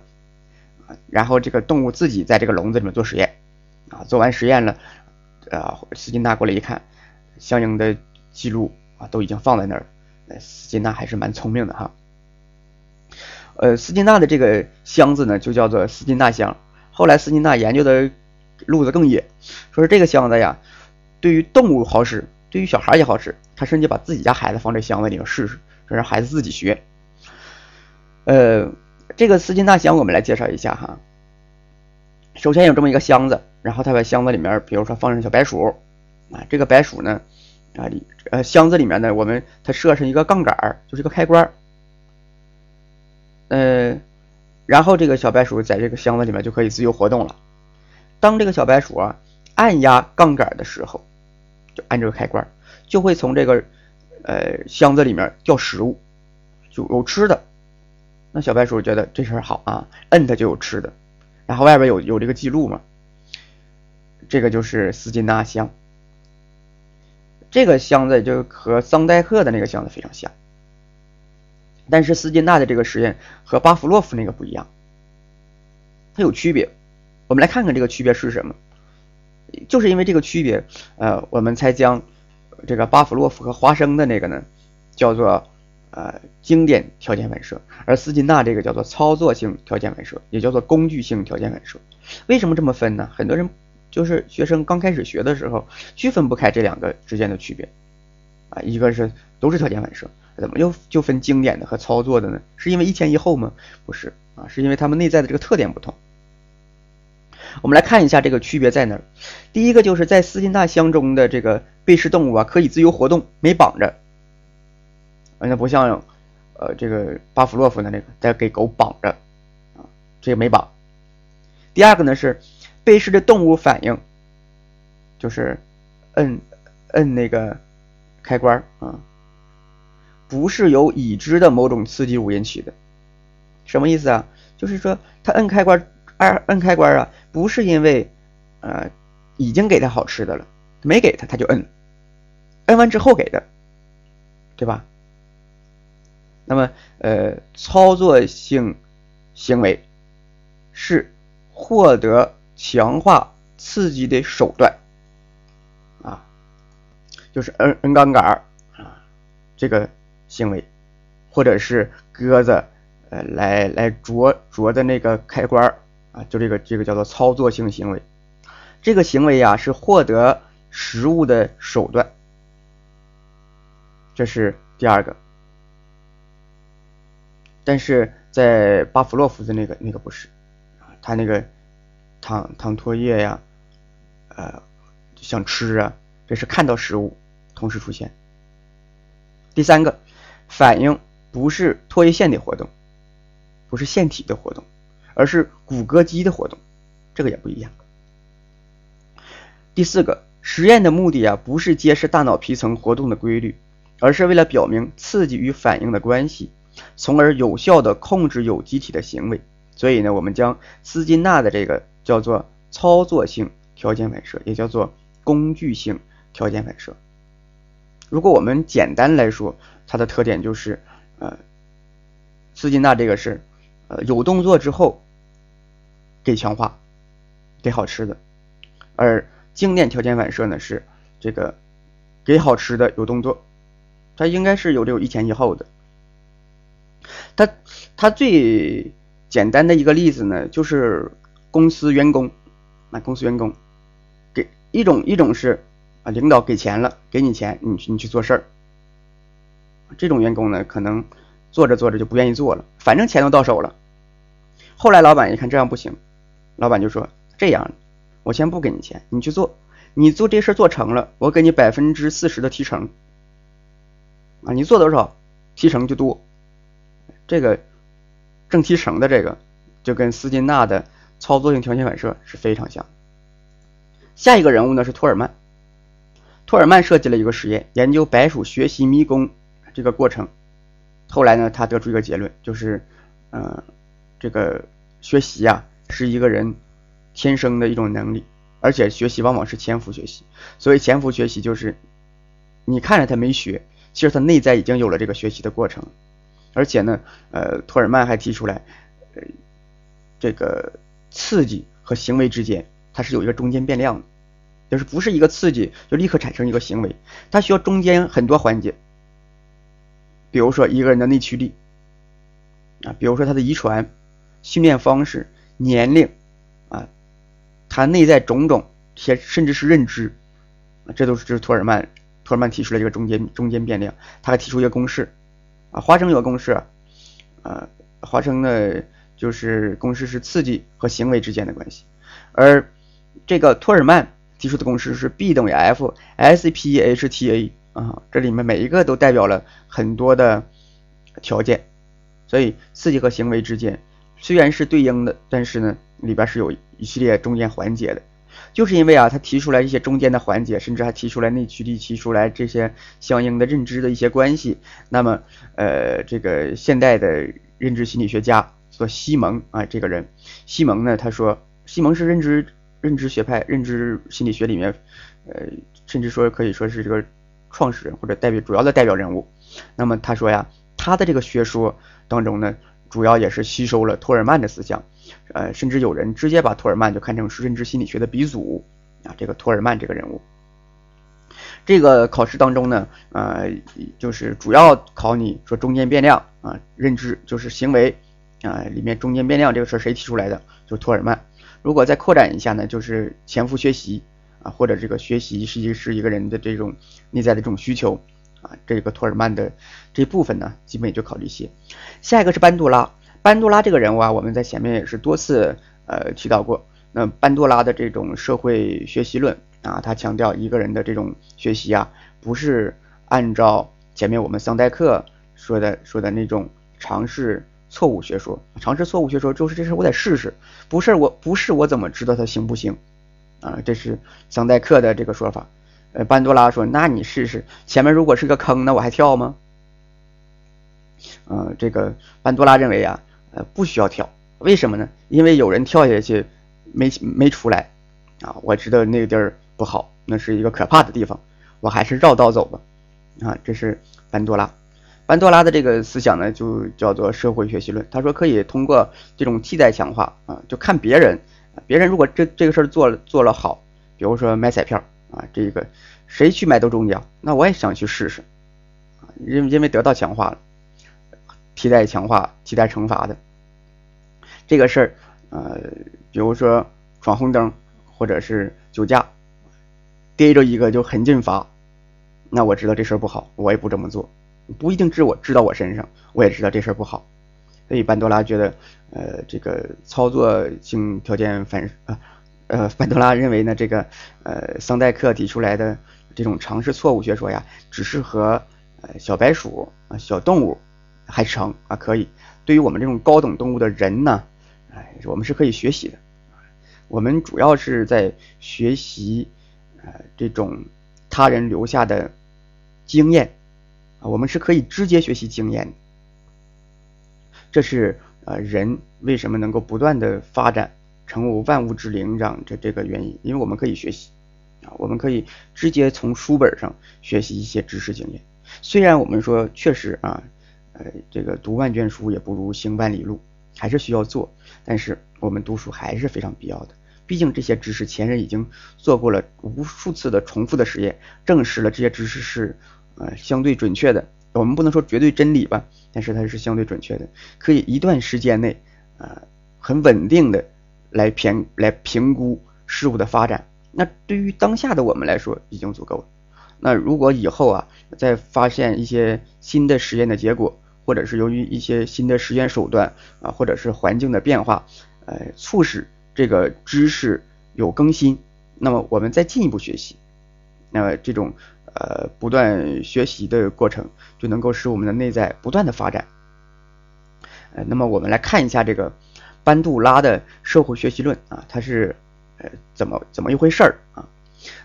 然后这个动物自己在这个笼子里面做实验，啊，做完实验了，呃，斯金纳过来一看，相应的记录啊都已经放在那儿，斯金纳还是蛮聪明的哈。呃，斯金纳的这个箱子呢，就叫做斯金纳箱。后来斯金纳研究的路子更野，说是这个箱子呀，对于动物好使，对于小孩也好使。他甚至把自己家孩子放这箱子里面试试，说让孩子自己学。呃。这个斯金纳箱我们来介绍一下哈。首先有这么一个箱子，然后他把箱子里面，比如说放上小白鼠啊，这个白鼠呢啊里呃箱子里面呢，我们它设上一个杠杆，就是一个开关。呃，然后这个小白鼠在这个箱子里面就可以自由活动了。当这个小白鼠啊按压杠杆的时候，就按这个开关，就会从这个呃箱子里面掉食物，就有吃的。那小白鼠觉得这事儿好啊，摁它就有吃的，然后外边有有这个记录嘛，这个就是斯金纳箱，这个箱子就和桑代克的那个箱子非常像，但是斯金纳的这个实验和巴甫洛夫那个不一样，它有区别，我们来看看这个区别是什么，就是因为这个区别，呃，我们才将这个巴甫洛夫和花生的那个呢叫做。呃，经典条件反射，而斯金纳这个叫做操作性条件反射，也叫做工具性条件反射。为什么这么分呢？很多人就是学生刚开始学的时候区分不开这两个之间的区别啊。一个是都是条件反射，怎么又就分经典的和操作的呢？是因为一前一后吗？不是啊，是因为它们内在的这个特点不同。我们来看一下这个区别在哪儿。第一个就是在斯金纳箱中的这个贝氏动物啊，可以自由活动，没绑着。那不像，呃，这个巴甫洛夫的那个在给狗绑着，啊，这个没绑。第二个呢是，贝氏的动物反应，就是摁摁那个开关啊，不是由已知的某种刺激物引起的。什么意思啊？就是说他摁开关，按摁开关啊，不是因为呃已经给他好吃的了，没给他他就摁，摁完之后给的，对吧？那么，呃，操作性行为是获得强化刺激的手段啊，就是摁摁杠杆啊，这个行为，或者是鸽子呃来来啄啄的那个开关啊，就这个这个叫做操作性行为，这个行为呀是获得食物的手段，这是第二个。但是在巴甫洛夫的那个那个不是，他那个糖糖唾液呀，呃，想吃啊，这是看到食物同时出现。第三个反应不是唾液腺的活动，不是腺体的活动，而是骨骼肌的活动，这个也不一样。第四个实验的目的啊，不是揭示大脑皮层活动的规律，而是为了表明刺激与反应的关系。从而有效的控制有机体的行为，所以呢，我们将斯金纳的这个叫做操作性条件反射，也叫做工具性条件反射。如果我们简单来说，它的特点就是，呃，斯金纳这个是，呃，有动作之后给强化，给好吃的，而经典条件反射呢是这个给好吃的有动作，它应该是有这种一前一后的。他他最简单的一个例子呢，就是公司员工，啊，公司员工给一种一种是啊，领导给钱了，给你钱，你你去做事儿。这种员工呢，可能做着做着就不愿意做了，反正钱都到手了。后来老板一看这样不行，老板就说这样，我先不给你钱，你去做，你做这事做成了，我给你百分之四十的提成。啊，你做多少，提成就多。这个正提成的这个，就跟斯金纳的操作性条件反射是非常像。下一个人物呢是托尔曼，托尔曼设计了一个实验，研究白鼠学习迷宫这个过程。后来呢，他得出一个结论，就是，呃，这个学习呀是一个人天生的一种能力，而且学习往往是潜伏学习。所以潜伏学习就是你看着他没学，其实他内在已经有了这个学习的过程。而且呢，呃，托尔曼还提出来，呃，这个刺激和行为之间，它是有一个中间变量的，就是不是一个刺激就立刻产生一个行为，它需要中间很多环节。比如说一个人的内驱力啊，比如说他的遗传、训练方式、年龄啊，他内在种种些，甚至是认知，这都是这是托尔曼托尔曼提出了一个中间中间变量，他还提出一个公式啊，华生有个公式啊，华生的就是公式是刺激和行为之间的关系，而这个托尔曼提出的公式是 B 等于 F S P H T A。啊，这里面每一个都代表了很多的条件，所以刺激和行为之间虽然是对应的，但是呢，里边是有一系列中间环节的。就是因为啊，他提出来一些中间的环节，甚至还提出来内驱力，提出来这些相应的认知的一些关系。那么，呃，这个现代的认知心理学家说西蒙啊，这个人，西蒙呢，他说西蒙是认知认知学派、认知心理学里面，呃，甚至说可以说是这个。创始人或者代表主要的代表人物，那么他说呀，他的这个学说当中呢，主要也是吸收了托尔曼的思想，呃，甚至有人直接把托尔曼就看成是认知心理学的鼻祖啊，这个托尔曼这个人物。这个考试当中呢，呃，就是主要考你说中间变量啊，认知就是行为啊，里面中间变量这个事儿谁提出来的？就是托尔曼。如果再扩展一下呢，就是潜伏学习。啊，或者这个学习实际是一个人的这种内在的这种需求啊，这个托尔曼的这部分呢，基本也就考这些。下一个是班杜拉，班杜拉这个人物啊，我们在前面也是多次呃提到过。那班杜拉的这种社会学习论啊，他强调一个人的这种学习啊，不是按照前面我们桑代克说的说的那种尝试错误学说，尝试错误学说就是这事我得试试，不是我不是我怎么知道它行不行？啊，这是桑代克的这个说法。呃，班多拉说：“那你试试，前面如果是个坑，那我还跳吗？”呃，这个班多拉认为啊，呃，不需要跳，为什么呢？因为有人跳下去没没出来啊，我知道那个地儿不好，那是一个可怕的地方，我还是绕道走吧。啊，这是班多拉。班多拉的这个思想呢，就叫做社会学习论。他说可以通过这种替代强化啊，就看别人。别人如果这这个事儿做做了好，比如说买彩票啊，这个谁去买都中奖，那我也想去试试啊，因因为得到强化了，替代强化、替代惩罚的这个事儿，呃，比如说闯红灯或者是酒驾，逮着一个就很劲罚，那我知道这事儿不好，我也不这么做，不一定治我治到我身上，我也知道这事儿不好。所以班多拉觉得，呃，这个操作性条件反啊，呃，班多拉认为呢，这个呃桑代克提出来的这种尝试错误学说呀，只适合呃小白鼠啊小动物还成啊可以，对于我们这种高等动物的人呢，哎，我们是可以学习的，我们主要是在学习呃这种他人留下的经验我们是可以直接学习经验。这是呃人为什么能够不断的发展成为万物之灵长这这个原因，因为我们可以学习啊，我们可以直接从书本上学习一些知识经验。虽然我们说确实啊，呃这个读万卷书也不如行万里路，还是需要做，但是我们读书还是非常必要的。毕竟这些知识前人已经做过了无数次的重复的实验，证实了这些知识是呃相对准确的。我们不能说绝对真理吧，但是它是相对准确的，可以一段时间内，呃，很稳定的来评来评估事物的发展。那对于当下的我们来说已经足够了。那如果以后啊，再发现一些新的实验的结果，或者是由于一些新的实验手段啊，或者是环境的变化，呃，促使这个知识有更新，那么我们再进一步学习，那么这种。呃，不断学习的过程就能够使我们的内在不断的发展。呃，那么我们来看一下这个班杜拉的社会学习论啊，它是呃怎么怎么一回事儿啊？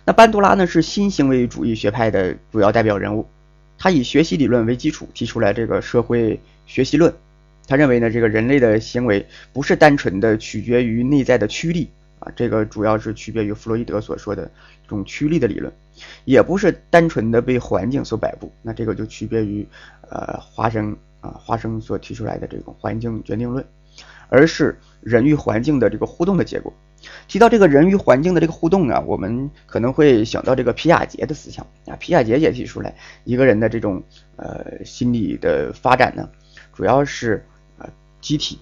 那班杜拉呢是新行为主义学派的主要代表人物，他以学习理论为基础提出来这个社会学习论。他认为呢，这个人类的行为不是单纯的取决于内在的驱力啊，这个主要是区别于弗洛伊德所说的这种驱力的理论。也不是单纯的被环境所摆布，那这个就区别于呃华生啊华生所提出来的这种环境决定论，而是人与环境的这个互动的结果。提到这个人与环境的这个互动啊，我们可能会想到这个皮亚杰的思想啊。皮亚杰也提出来，一个人的这种呃心理的发展呢，主要是呃机体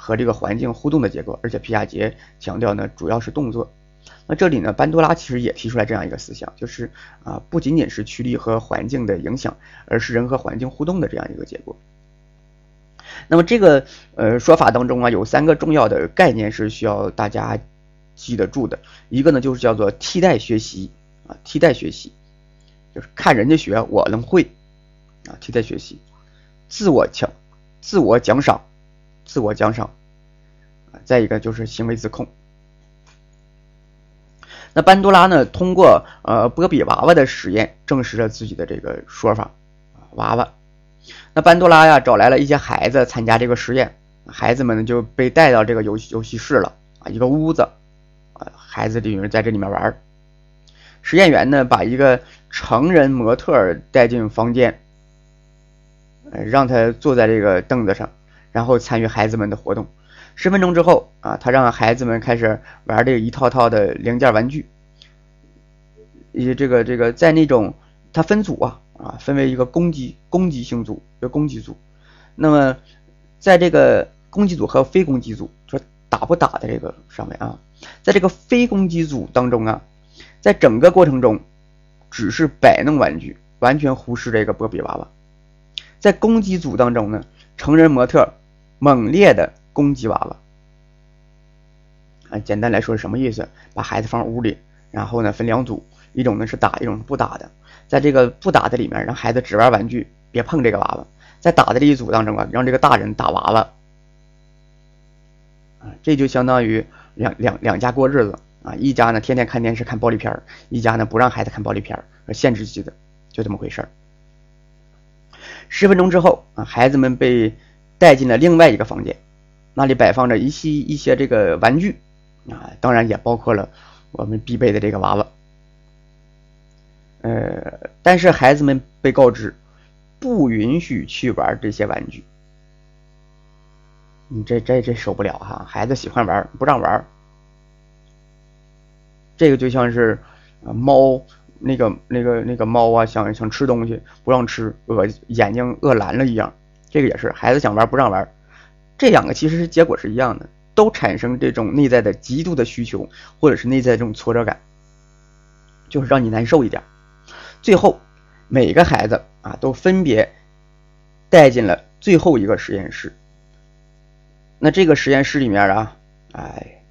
和这个环境互动的结果，而且皮亚杰强调呢，主要是动作。那这里呢，班多拉其实也提出来这样一个思想，就是啊不仅仅是驱力和环境的影响，而是人和环境互动的这样一个结果。那么这个呃说法当中啊，有三个重要的概念是需要大家记得住的。一个呢就是叫做替代学习啊，替代学习就是看人家学我能会啊，替代学习，自我强，自我奖赏，自我奖赏啊，再一个就是行为自控。那班多拉呢，通过呃波比娃娃的实验证实了自己的这个说法，娃娃。那班多拉呀，找来了一些孩子参加这个实验，孩子们呢就被带到这个游戏游戏室了啊，一个屋子啊，孩子有人在这里面玩。实验员呢把一个成人模特带进房间，呃，让他坐在这个凳子上，然后参与孩子们的活动。十分钟之后啊，他让孩子们开始玩这一套套的零件玩具，以这个这个在那种他分组啊。啊，分为一个攻击攻击性组，一个攻击组。那么，在这个攻击组和非攻击组，说打不打的这个上面啊，在这个非攻击组当中啊，在整个过程中，只是摆弄玩具，完全忽视这个波比娃娃。在攻击组当中呢，成人模特猛烈的攻击娃娃。啊，简单来说是什么意思？把孩子放屋里，然后呢分两组，一种呢是打，一种是不打的。在这个不打的里面，让孩子只玩玩具，别碰这个娃娃；在打的这一组当中啊，让这个大人打娃娃。啊，这就相当于两两两家过日子啊，一家呢天天看电视看暴力片一家呢不让孩子看暴力片限制级的，就这么回事十分钟之后啊，孩子们被带进了另外一个房间，那里摆放着一些一些这个玩具啊，当然也包括了我们必备的这个娃娃。呃，但是孩子们被告知不允许去玩这些玩具。你这这这受不了哈！孩子喜欢玩，不让玩。这个就像是猫那个那个那个猫啊，想想吃东西不让吃，饿眼睛饿蓝了一样。这个也是孩子想玩不让玩。这两个其实是结果是一样的，都产生这种内在的极度的需求，或者是内在这种挫折感，就是让你难受一点。最后，每个孩子啊都分别带进了最后一个实验室。那这个实验室里面啊，哎，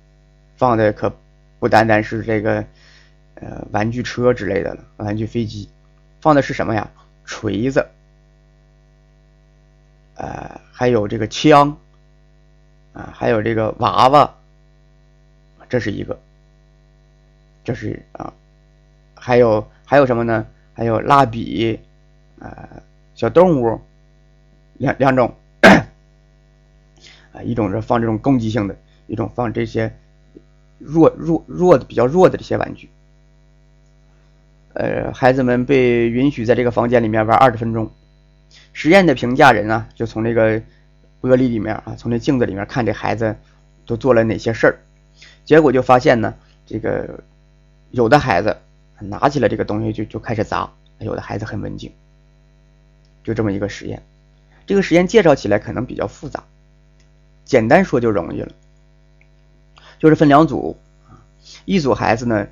放的可不单单是这个呃玩具车之类的了，玩具飞机，放的是什么呀？锤子，呃，还有这个枪，啊，还有这个娃娃，这是一个，这是啊，还有还有什么呢？还有蜡笔，啊，小动物，两两种，啊，一种是放这种攻击性的，一种放这些弱弱弱的比较弱的这些玩具。呃，孩子们被允许在这个房间里面玩二十分钟。实验的评价人啊，就从那个玻璃里面啊，从那镜子里面看这孩子都做了哪些事儿。结果就发现呢，这个有的孩子。拿起来这个东西就就开始砸，有的孩子很文静，就这么一个实验。这个实验介绍起来可能比较复杂，简单说就容易了，就是分两组，一组孩子呢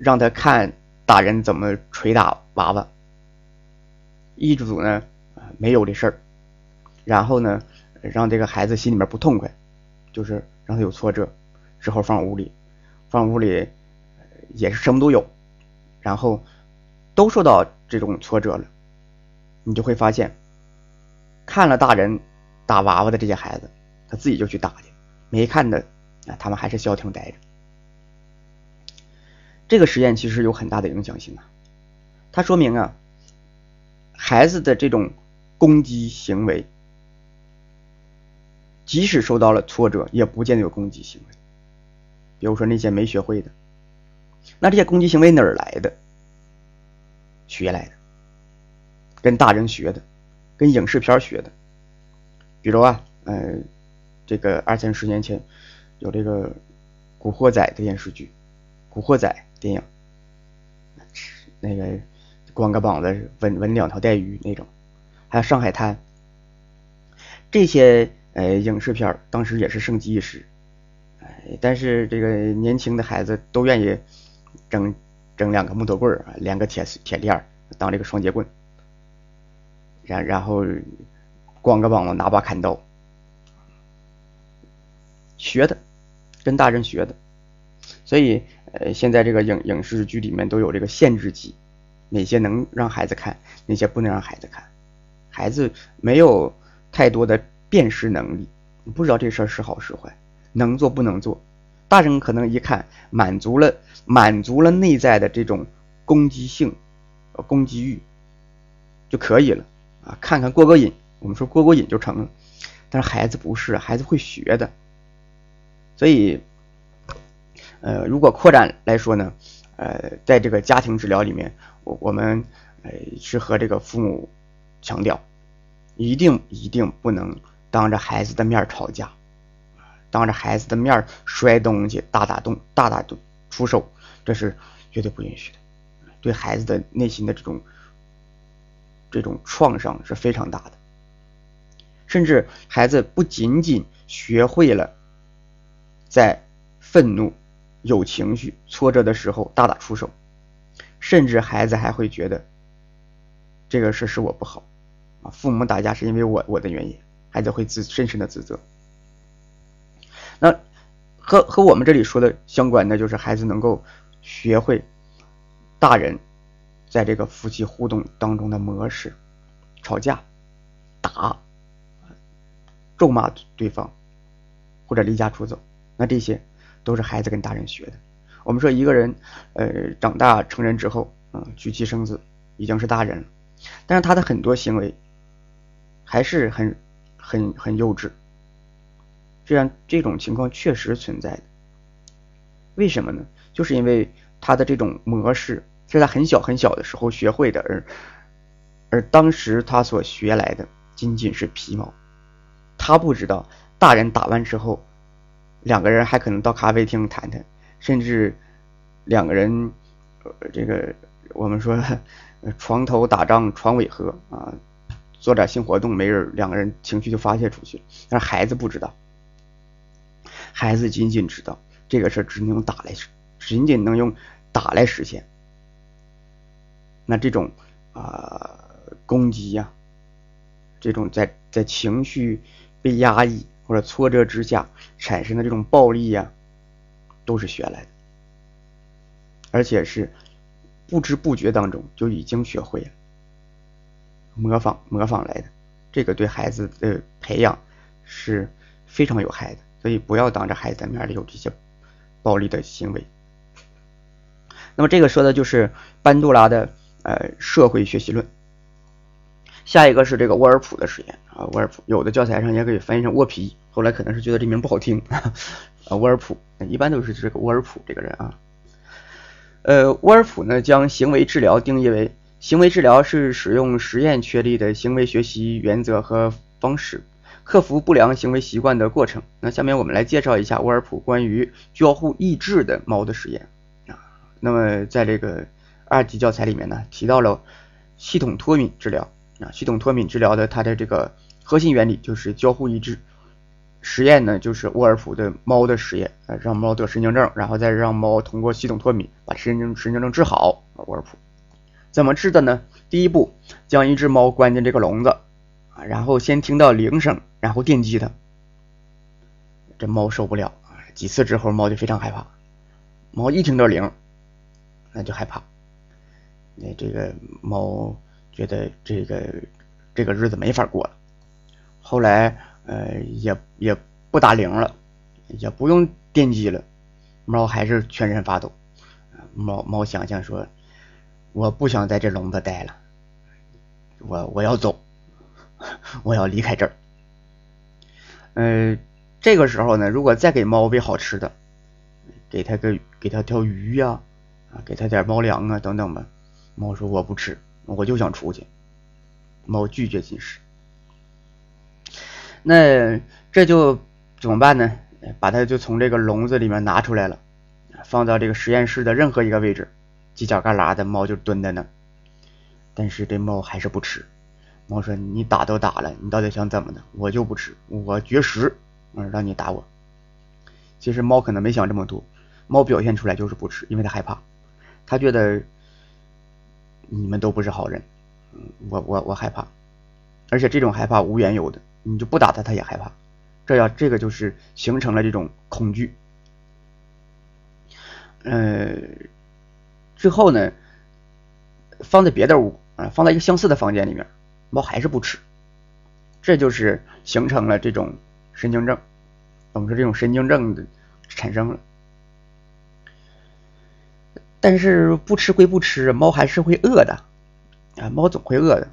让他看大人怎么捶打娃娃，一组呢没有这事儿，然后呢让这个孩子心里面不痛快，就是让他有挫折，之后放屋里，放屋里也是什么都有。然后都受到这种挫折了，你就会发现，看了大人打娃娃的这些孩子，他自己就去打去；没看的啊，他们还是消停待着。这个实验其实有很大的影响性啊，它说明啊，孩子的这种攻击行为，即使受到了挫折，也不见得有攻击行为。比如说那些没学会的。那这些攻击行为哪儿来的？学来的，跟大人学的，跟影视片学的。比如啊，呃，这个二三十年前有这个《古惑仔》的电视剧，《古惑仔》电影，那个光个膀子纹纹两条带鱼那种，还有《上海滩》这些呃影视片当时也是盛极一时，哎，但是这个年轻的孩子都愿意整整两个木头棍儿，连个铁铁链当这个双截棍，然然后光个膀子拿把砍刀。学的，跟大人学的，所以呃，现在这个影影视剧里面都有这个限制级，哪些能让孩子看，哪些不能让孩子看。孩子没有太多的辨识能力，不知道这事儿是好是坏，能做不能做。大人可能一看，满足了满足了内在的这种攻击性、呃攻击欲就可以了啊，看看过过瘾，我们说过过瘾就成了。但是孩子不是，孩子会学的。所以，呃，如果扩展来说呢，呃，在这个家庭治疗里面，我我们呃是和这个父母强调，一定一定不能当着孩子的面吵架，当着孩子的面摔东西、大打动、大打出手，这是绝对不允许的，对孩子的内心的这种这种创伤是非常大的，甚至孩子不仅仅学会了。在愤怒、有情绪、挫折的时候大打出手，甚至孩子还会觉得这个事是我不好啊，父母打架是因为我我的原因，孩子会自深深的自责。那和和我们这里说的相关的，就是孩子能够学会大人在这个夫妻互动当中的模式，吵架、打、咒骂对方，或者离家出走。那这些都是孩子跟大人学的。我们说一个人，呃，长大成人之后，嗯，娶妻生子，已经是大人了，但是他的很多行为还是很、很、很幼稚。这样这种情况确实存在的。为什么呢？就是因为他的这种模式是在很小很小的时候学会的，而而当时他所学来的仅仅是皮毛，他不知道大人打完之后。两个人还可能到咖啡厅谈谈，甚至两个人，呃，这个我们说 床头打仗床尾和啊，做点性活动，没人两个人情绪就发泄出去了。但是孩子不知道，孩子仅仅知道这个事只能用打来实，仅仅能用打来实现。那这种啊攻击呀，这种在在情绪被压抑。或者挫折之下产生的这种暴力呀，都是学来的，而且是不知不觉当中就已经学会了，模仿模仿来的，这个对孩子的培养是非常有害的，所以不要当着孩子的面有这些暴力的行为。那么这个说的就是班杜拉的呃社会学习论。下一个是这个沃尔普的实验啊，沃尔普有的教材上也可以翻译成沃皮，后来可能是觉得这名不好听 啊，沃尔普一般都是这个沃尔普这个人啊。呃，沃尔普呢将行为治疗定义为行为治疗是使用实验确立的行为学习原则和方式，克服不良行为习惯的过程。那下面我们来介绍一下沃尔普关于交互抑制的猫的实验啊。那么在这个二级教材里面呢提到了系统脱敏治疗。啊，系统脱敏治疗的它的这个核心原理就是交互抑制。实验呢就是沃尔普的猫的实验，啊，让猫得神经症，然后再让猫通过系统脱敏把神经神经症治好。沃尔普怎么治的呢？第一步，将一只猫关进这个笼子，啊，然后先听到铃声，然后电击它。这猫受不了，几次之后猫就非常害怕。猫一听到铃，那就害怕。那这个猫。觉得这个这个日子没法过了，后来呃也也不打铃了，也不用电击了，猫还是全身发抖。猫猫想想说，我不想在这笼子待了，我我要走，我要离开这儿。嗯，这个时候呢，如果再给猫喂好吃的，给它个给它条鱼呀，啊，给它点猫粮啊等等吧，猫说我不吃。我就想出去，猫拒绝进食。那这就怎么办呢？把它就从这个笼子里面拿出来了，放到这个实验室的任何一个位置，犄角旮旯的猫就蹲在那。但是这猫还是不吃。猫说：“你打都打了，你到底想怎么的？我就不吃，我绝食，嗯，让你打我。”其实猫可能没想这么多，猫表现出来就是不吃，因为它害怕，它觉得你们都不是好人，嗯，我我我害怕，而且这种害怕无缘由的，你就不打它，它也害怕，这样这个就是形成了这种恐惧。呃，之后呢，放在别的屋啊，放在一个相似的房间里面，猫还是不吃，这就是形成了这种神经症。我们说这种神经症的产生了，但是不吃归不吃，猫还是会饿的啊，猫总会饿的，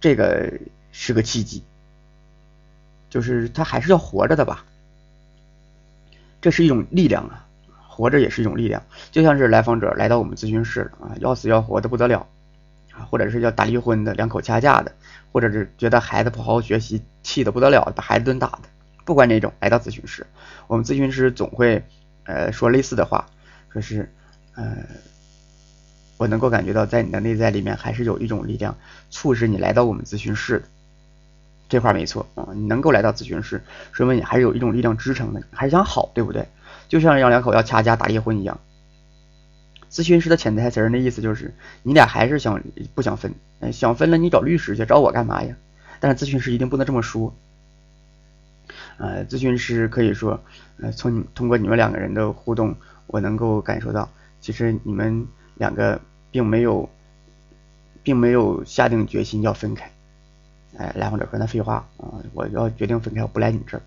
这个是个契机，就是它还是要活着的吧，这是一种力量啊，活着也是一种力量，就像是来访者来到我们咨询室啊，要死要活的不得了啊，或者是要打离婚的，两口掐架的，或者是觉得孩子不好好学习，气的不得了，把孩子顿打的。不管哪种来到咨询室，我们咨询师总会呃说类似的话，说是呃我能够感觉到在你的内在里面还是有一种力量促使你来到我们咨询室的，这块没错啊，你能够来到咨询室，说明你还是有一种力量支撑的，还是想好，对不对？就像让两口要掐架打离婚一样，咨询师的潜台词儿那意思就是你俩还是想不想分，想分了你找律师去找我干嘛呀？但是咨询师一定不能这么说。呃，咨询师可以说，呃，从你通过你们两个人的互动，我能够感受到，其实你们两个并没有，并没有下定决心要分开。哎，来访者说那废话啊，我要决定分开，我不来你这儿。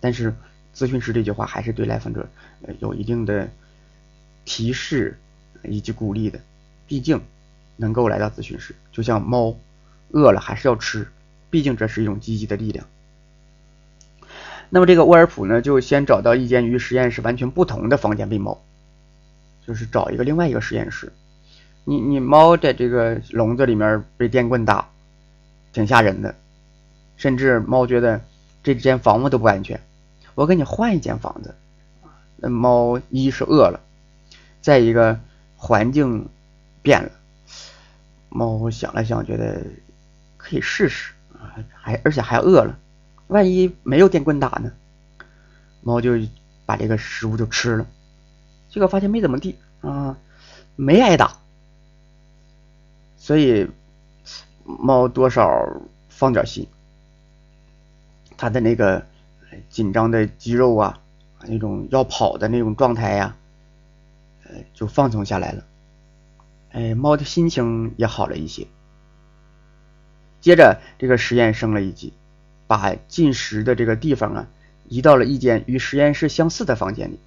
但是咨询师这句话还是对来访者有一定的提示以及鼓励的，毕竟能够来到咨询室，就像猫饿了还是要吃，毕竟这是一种积极的力量。那么这个沃尔普呢，就先找到一间与实验室完全不同的房间喂猫，就是找一个另外一个实验室。你你猫在这个笼子里面被电棍打，挺吓人的，甚至猫觉得这间房子都不安全。我给你换一间房子。那猫一是饿了，再一个环境变了，猫想了想，觉得可以试试啊，还而且还饿了。万一没有电棍打呢？猫就把这个食物就吃了，结果发现没怎么地啊，没挨打，所以猫多少放点心，它的那个紧张的肌肉啊，那种要跑的那种状态呀，呃，就放松下来了，哎，猫的心情也好了一些。接着这个实验升了一级。把进食的这个地方啊，移到了一间与实验室相似的房间里。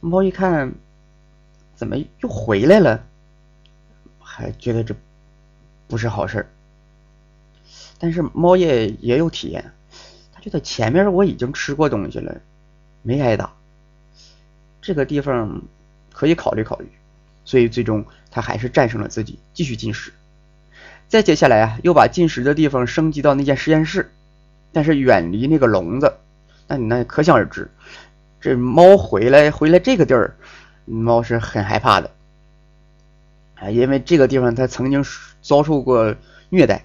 猫一看，怎么又回来了？还觉得这不是好事儿但是猫也也有体验，就在前面我已经吃过东西了，没挨打，这个地方可以考虑考虑。所以最终他还是战胜了自己，继续进食。再接下来啊，又把进食的地方升级到那间实验室，但是远离那个笼子。那你那可想而知，这猫回来回来这个地儿，猫是很害怕的啊，因为这个地方它曾经遭受过虐待。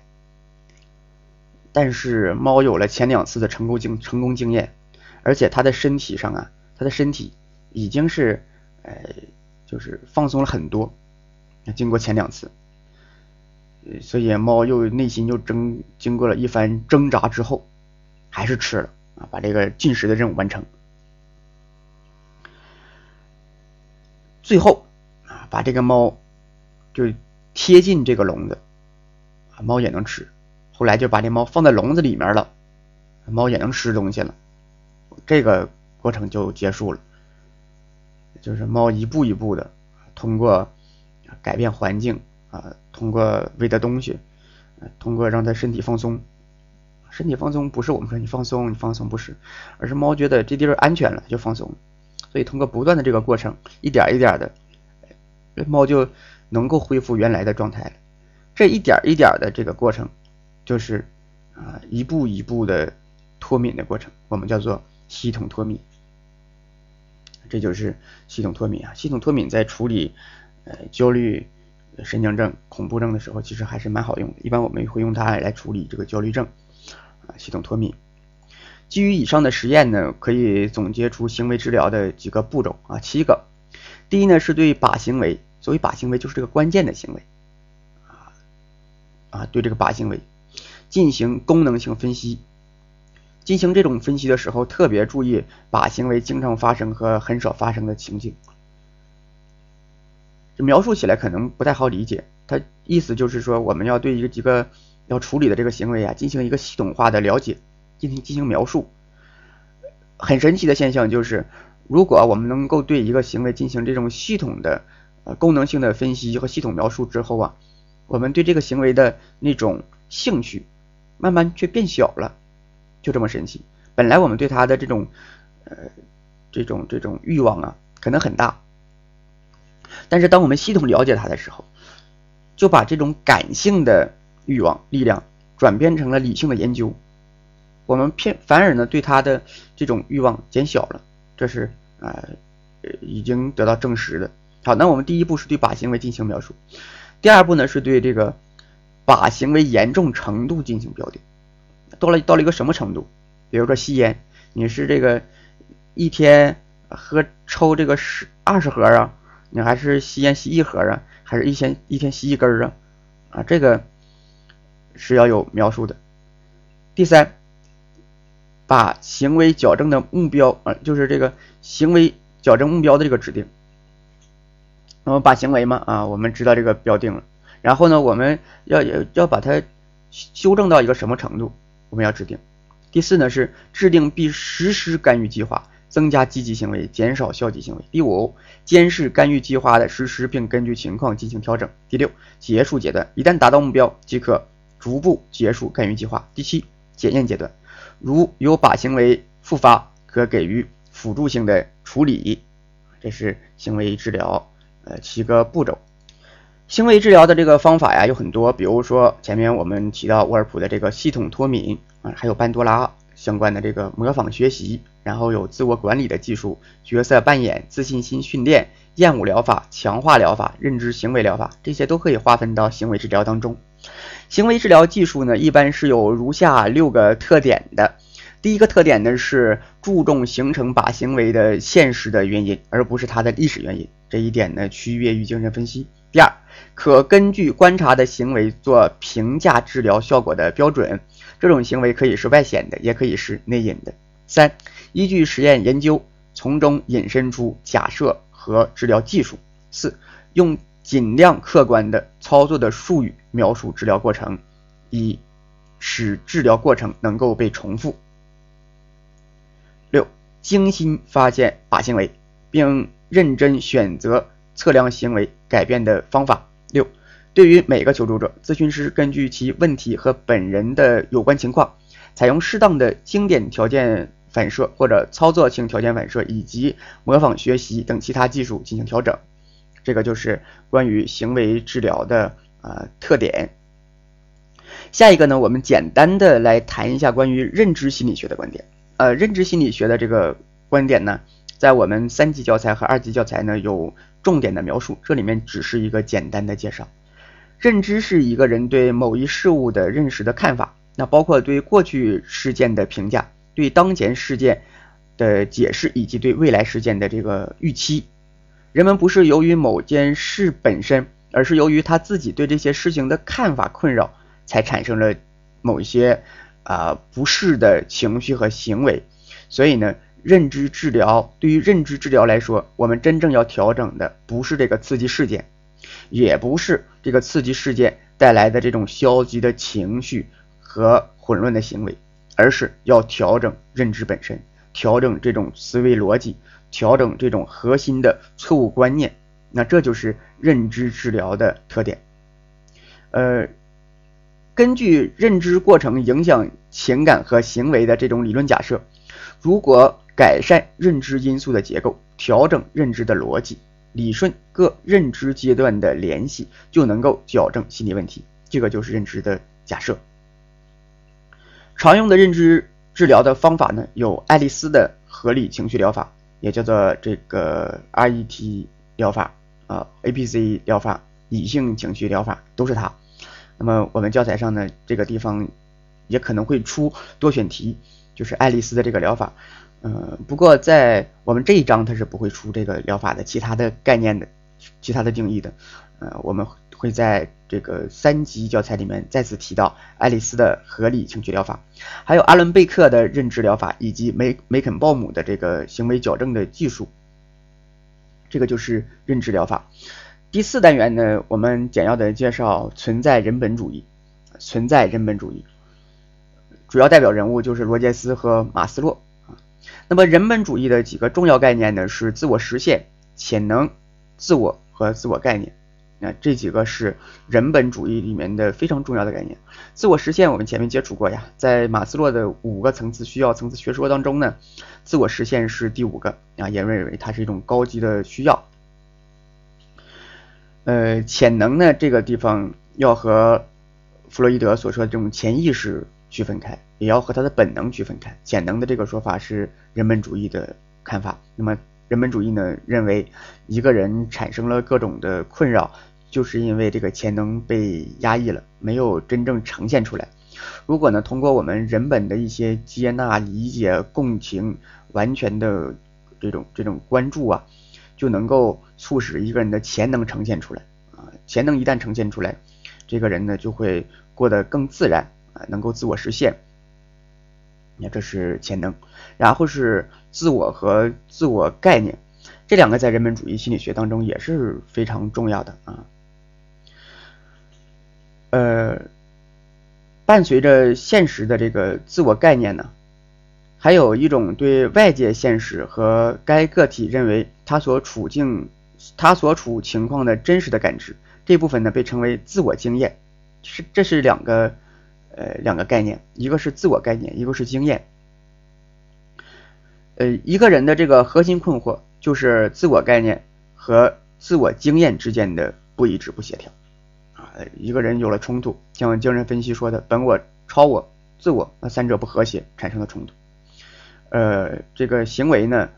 但是猫有了前两次的成功经成功经验，而且它的身体上啊，它的身体已经是呃，就是放松了很多。经过前两次。所以猫又内心又争经过了一番挣扎之后，还是吃了啊，把这个进食的任务完成。最后啊，把这个猫就贴近这个笼子，猫也能吃。后来就把这猫放在笼子里面了，猫也能吃东西了。这个过程就结束了，就是猫一步一步的通过改变环境。啊，通过喂它东西，通过让它身体放松，身体放松不是我们说你放松你放松不是，而是猫觉得这地儿安全了，它就放松。所以通过不断的这个过程，一点一点的，猫就能够恢复原来的状态了。这一点一点的这个过程，就是啊一步一步的脱敏的过程，我们叫做系统脱敏。这就是系统脱敏啊！系统脱敏在处理呃焦虑、神经症、恐怖症的时候，其实还是蛮好用的。一般我们会用它来处理这个焦虑症啊。系统脱敏。基于以上的实验呢，可以总结出行为治疗的几个步骤啊，七个。第一呢，是对靶行为，所谓靶行为就是这个关键的行为啊啊，对这个靶行为进行功能性分析。进行这种分析的时候，特别注意靶行为经常发生和很少发生的情景。这描述起来可能不太好理解，它意思就是说，我们要对一个几个要处理的这个行为啊，进行一个系统化的了解，进行进行描述。很神奇的现象就是，如果我们能够对一个行为进行这种系统的呃功能性的分析和系统描述之后啊，我们对这个行为的那种兴趣慢慢却变小了。就这么神奇，本来我们对他的这种，呃，这种这种欲望啊，可能很大，但是当我们系统了解他的时候，就把这种感性的欲望力量转变成了理性的研究，我们偏反而呢对他的这种欲望减小了，这是啊，已经得到证实的。好，那我们第一步是对靶行为进行描述，第二步呢是对这个把行为严重程度进行标定。到了到了一个什么程度？比如说吸烟，你是这个一天喝抽这个十二十盒啊，你还是吸烟吸一盒啊，还是一天一天吸一根啊？啊，这个是要有描述的。第三，把行为矫正的目标啊，就是这个行为矫正目标的这个指定。那么把行为嘛啊，我们知道这个标定了，然后呢，我们要要要把它修正到一个什么程度？我们要制定。第四呢是制定并实施干预计划，增加积极行为，减少消极行为。第五，监视干预计划的实施，并根据情况进行调整。第六，结束阶段，一旦达到目标，即可逐步结束干预计划。第七，检验阶段，如有靶行为复发，可给予辅助性的处理。这是行为治疗呃七个步骤。行为治疗的这个方法呀有很多，比如说前面我们提到沃尔普的这个系统脱敏啊，还有班多拉相关的这个模仿学习，然后有自我管理的技术、角色扮演、自信心训练、厌恶疗法、强化疗法、认知行为疗法，这些都可以划分到行为治疗当中。行为治疗技术呢，一般是有如下六个特点的。第一个特点呢是注重形成靶行为的现实的原因，而不是它的历史原因，这一点呢区别于精神分析。第二，可根据观察的行为做评价治疗效果的标准，这种行为可以是外显的，也可以是内隐的。三，依据实验研究，从中引申出假设和治疗技术。四，用尽量客观的操作的术语描述治疗过程，以使治疗过程能够被重复。六，精心发现靶行为，并认真选择。测量行为改变的方法六，对于每个求助者，咨询师根据其问题和本人的有关情况，采用适当的经典条件反射或者操作性条件反射以及模仿学习等其他技术进行调整。这个就是关于行为治疗的啊特点。下一个呢，我们简单的来谈一下关于认知心理学的观点。呃，认知心理学的这个观点呢，在我们三级教材和二级教材呢有。重点的描述，这里面只是一个简单的介绍。认知是一个人对某一事物的认识的看法，那包括对过去事件的评价，对当前事件的解释，以及对未来事件的这个预期。人们不是由于某件事本身，而是由于他自己对这些事情的看法困扰，才产生了某一些啊不适的情绪和行为。所以呢。认知治疗对于认知治疗来说，我们真正要调整的不是这个刺激事件，也不是这个刺激事件带来的这种消极的情绪和混乱的行为，而是要调整认知本身，调整这种思维逻辑，调整这种核心的错误观念。那这就是认知治疗的特点。呃，根据认知过程影响情感和行为的这种理论假设，如果改善认知因素的结构，调整认知的逻辑，理顺各认知阶段的联系，就能够矫正心理问题。这个就是认知的假设。常用的认知治疗的方法呢，有爱丽丝的合理情绪疗法，也叫做这个 RET 疗法啊，APC 疗法，理性情绪疗法都是它。那么我们教材上呢，这个地方也可能会出多选题，就是爱丽丝的这个疗法。嗯，不过在我们这一章它是不会出这个疗法的其他的概念的，其他的定义的。呃，我们会在这个三级教材里面再次提到爱丽丝的合理情绪疗法，还有阿伦贝克的认知疗法，以及梅梅肯鲍姆的这个行为矫正的技术。这个就是认知疗法。第四单元呢，我们简要的介绍存在人本主义。存在人本主义主要代表人物就是罗杰斯和马斯洛。那么人本主义的几个重要概念呢是自我实现、潜能、自我和自我概念。那这几个是人本主义里面的非常重要的概念。自我实现我们前面接触过呀，在马斯洛的五个层次需要层次学说当中呢，自我实现是第五个啊，也认为它是一种高级的需要。呃，潜能呢这个地方要和弗洛伊德所说的这种潜意识区分开。也要和他的本能区分开。潜能的这个说法是人本主义的看法。那么人本主义呢，认为一个人产生了各种的困扰，就是因为这个潜能被压抑了，没有真正呈现出来。如果呢，通过我们人本的一些接纳、理解、共情，完全的这种这种关注啊，就能够促使一个人的潜能呈现出来啊。潜能一旦呈现出来，这个人呢就会过得更自然啊，能够自我实现。那这是潜能，然后是自我和自我概念，这两个在人本主义心理学当中也是非常重要的啊。呃，伴随着现实的这个自我概念呢，还有一种对外界现实和该个体认为他所处境、他所处情况的真实的感知，这部分呢被称为自我经验，是这是两个。呃，两个概念，一个是自我概念，一个是经验。呃，一个人的这个核心困惑就是自我概念和自我经验之间的不一致、不协调。啊，一个人有了冲突，像精神分析说的本我、超我、自我，那三者不和谐产生了冲突。呃，这个行为呢，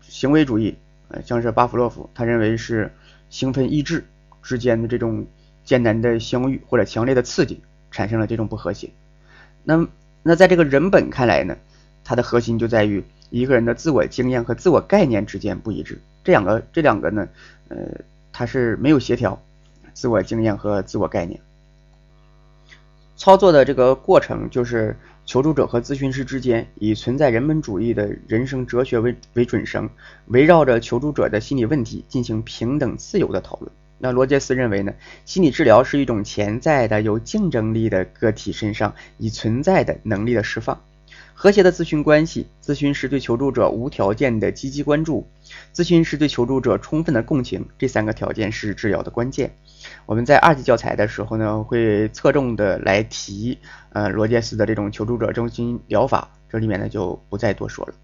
行为主义，呃，像是巴甫洛夫，他认为是兴奋意志之间的这种艰难的相遇或者强烈的刺激。产生了这种不和谐，那那在这个人本看来呢，它的核心就在于一个人的自我经验和自我概念之间不一致，这两个这两个呢，呃，它是没有协调，自我经验和自我概念。操作的这个过程就是求助者和咨询师之间以存在人本主义的人生哲学为为准绳，围绕着求助者的心理问题进行平等自由的讨论。那罗杰斯认为呢，心理治疗是一种潜在的、有竞争力的个体身上已存在的能力的释放。和谐的咨询关系，咨询师对求助者无条件的积极关注，咨询师对求助者充分的共情，这三个条件是治疗的关键。我们在二级教材的时候呢，会侧重的来提呃罗杰斯的这种求助者中心疗法，这里面呢就不再多说了。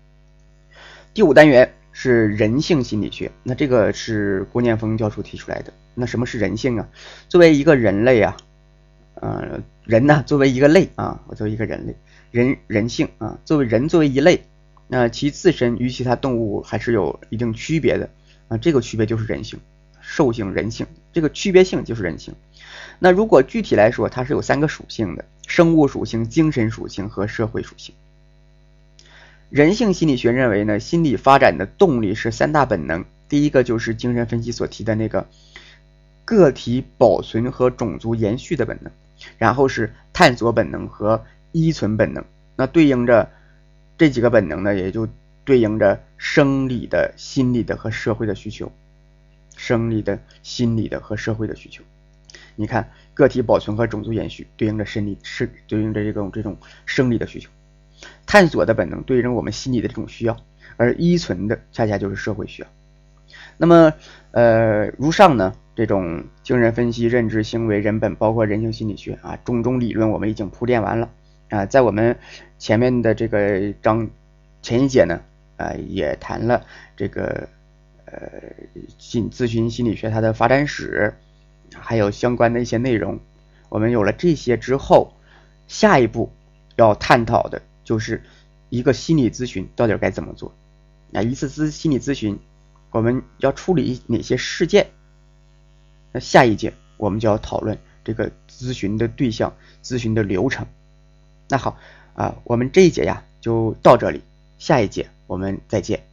第五单元是人性心理学，那这个是郭念峰教授提出来的。那什么是人性啊？作为一个人类啊，呃，人呢，作为一个类啊，我作为一个人类，人人性啊，作为人作为一类，那其自身与其他动物还是有一定区别的啊，这个区别就是人性，兽性、人性，这个区别性就是人性。那如果具体来说，它是有三个属性的：生物属性、精神属性和社会属性。人性心理学认为呢，心理发展的动力是三大本能，第一个就是精神分析所提的那个。个体保存和种族延续的本能，然后是探索本能和依存本能。那对应着这几个本能呢，也就对应着生理的、心理的和社会的需求。生理的、心理的和社会的需求。你看，个体保存和种族延续对应着生理，是对应着这种这种生理的需求。探索的本能对应我们心理的这种需要，而依存的恰恰就是社会需要。那么，呃，如上呢？这种精神分析、认知、行为、人本，包括人性心理学啊，种种理论我们已经铺垫完了啊。在我们前面的这个章前一节呢，啊，也谈了这个呃心咨询心理学它的发展史，还有相关的一些内容。我们有了这些之后，下一步要探讨的就是一个心理咨询到底该怎么做。那一次咨心理咨询，我们要处理哪些事件？那下一节我们就要讨论这个咨询的对象、咨询的流程。那好啊，我们这一节呀就到这里，下一节我们再见。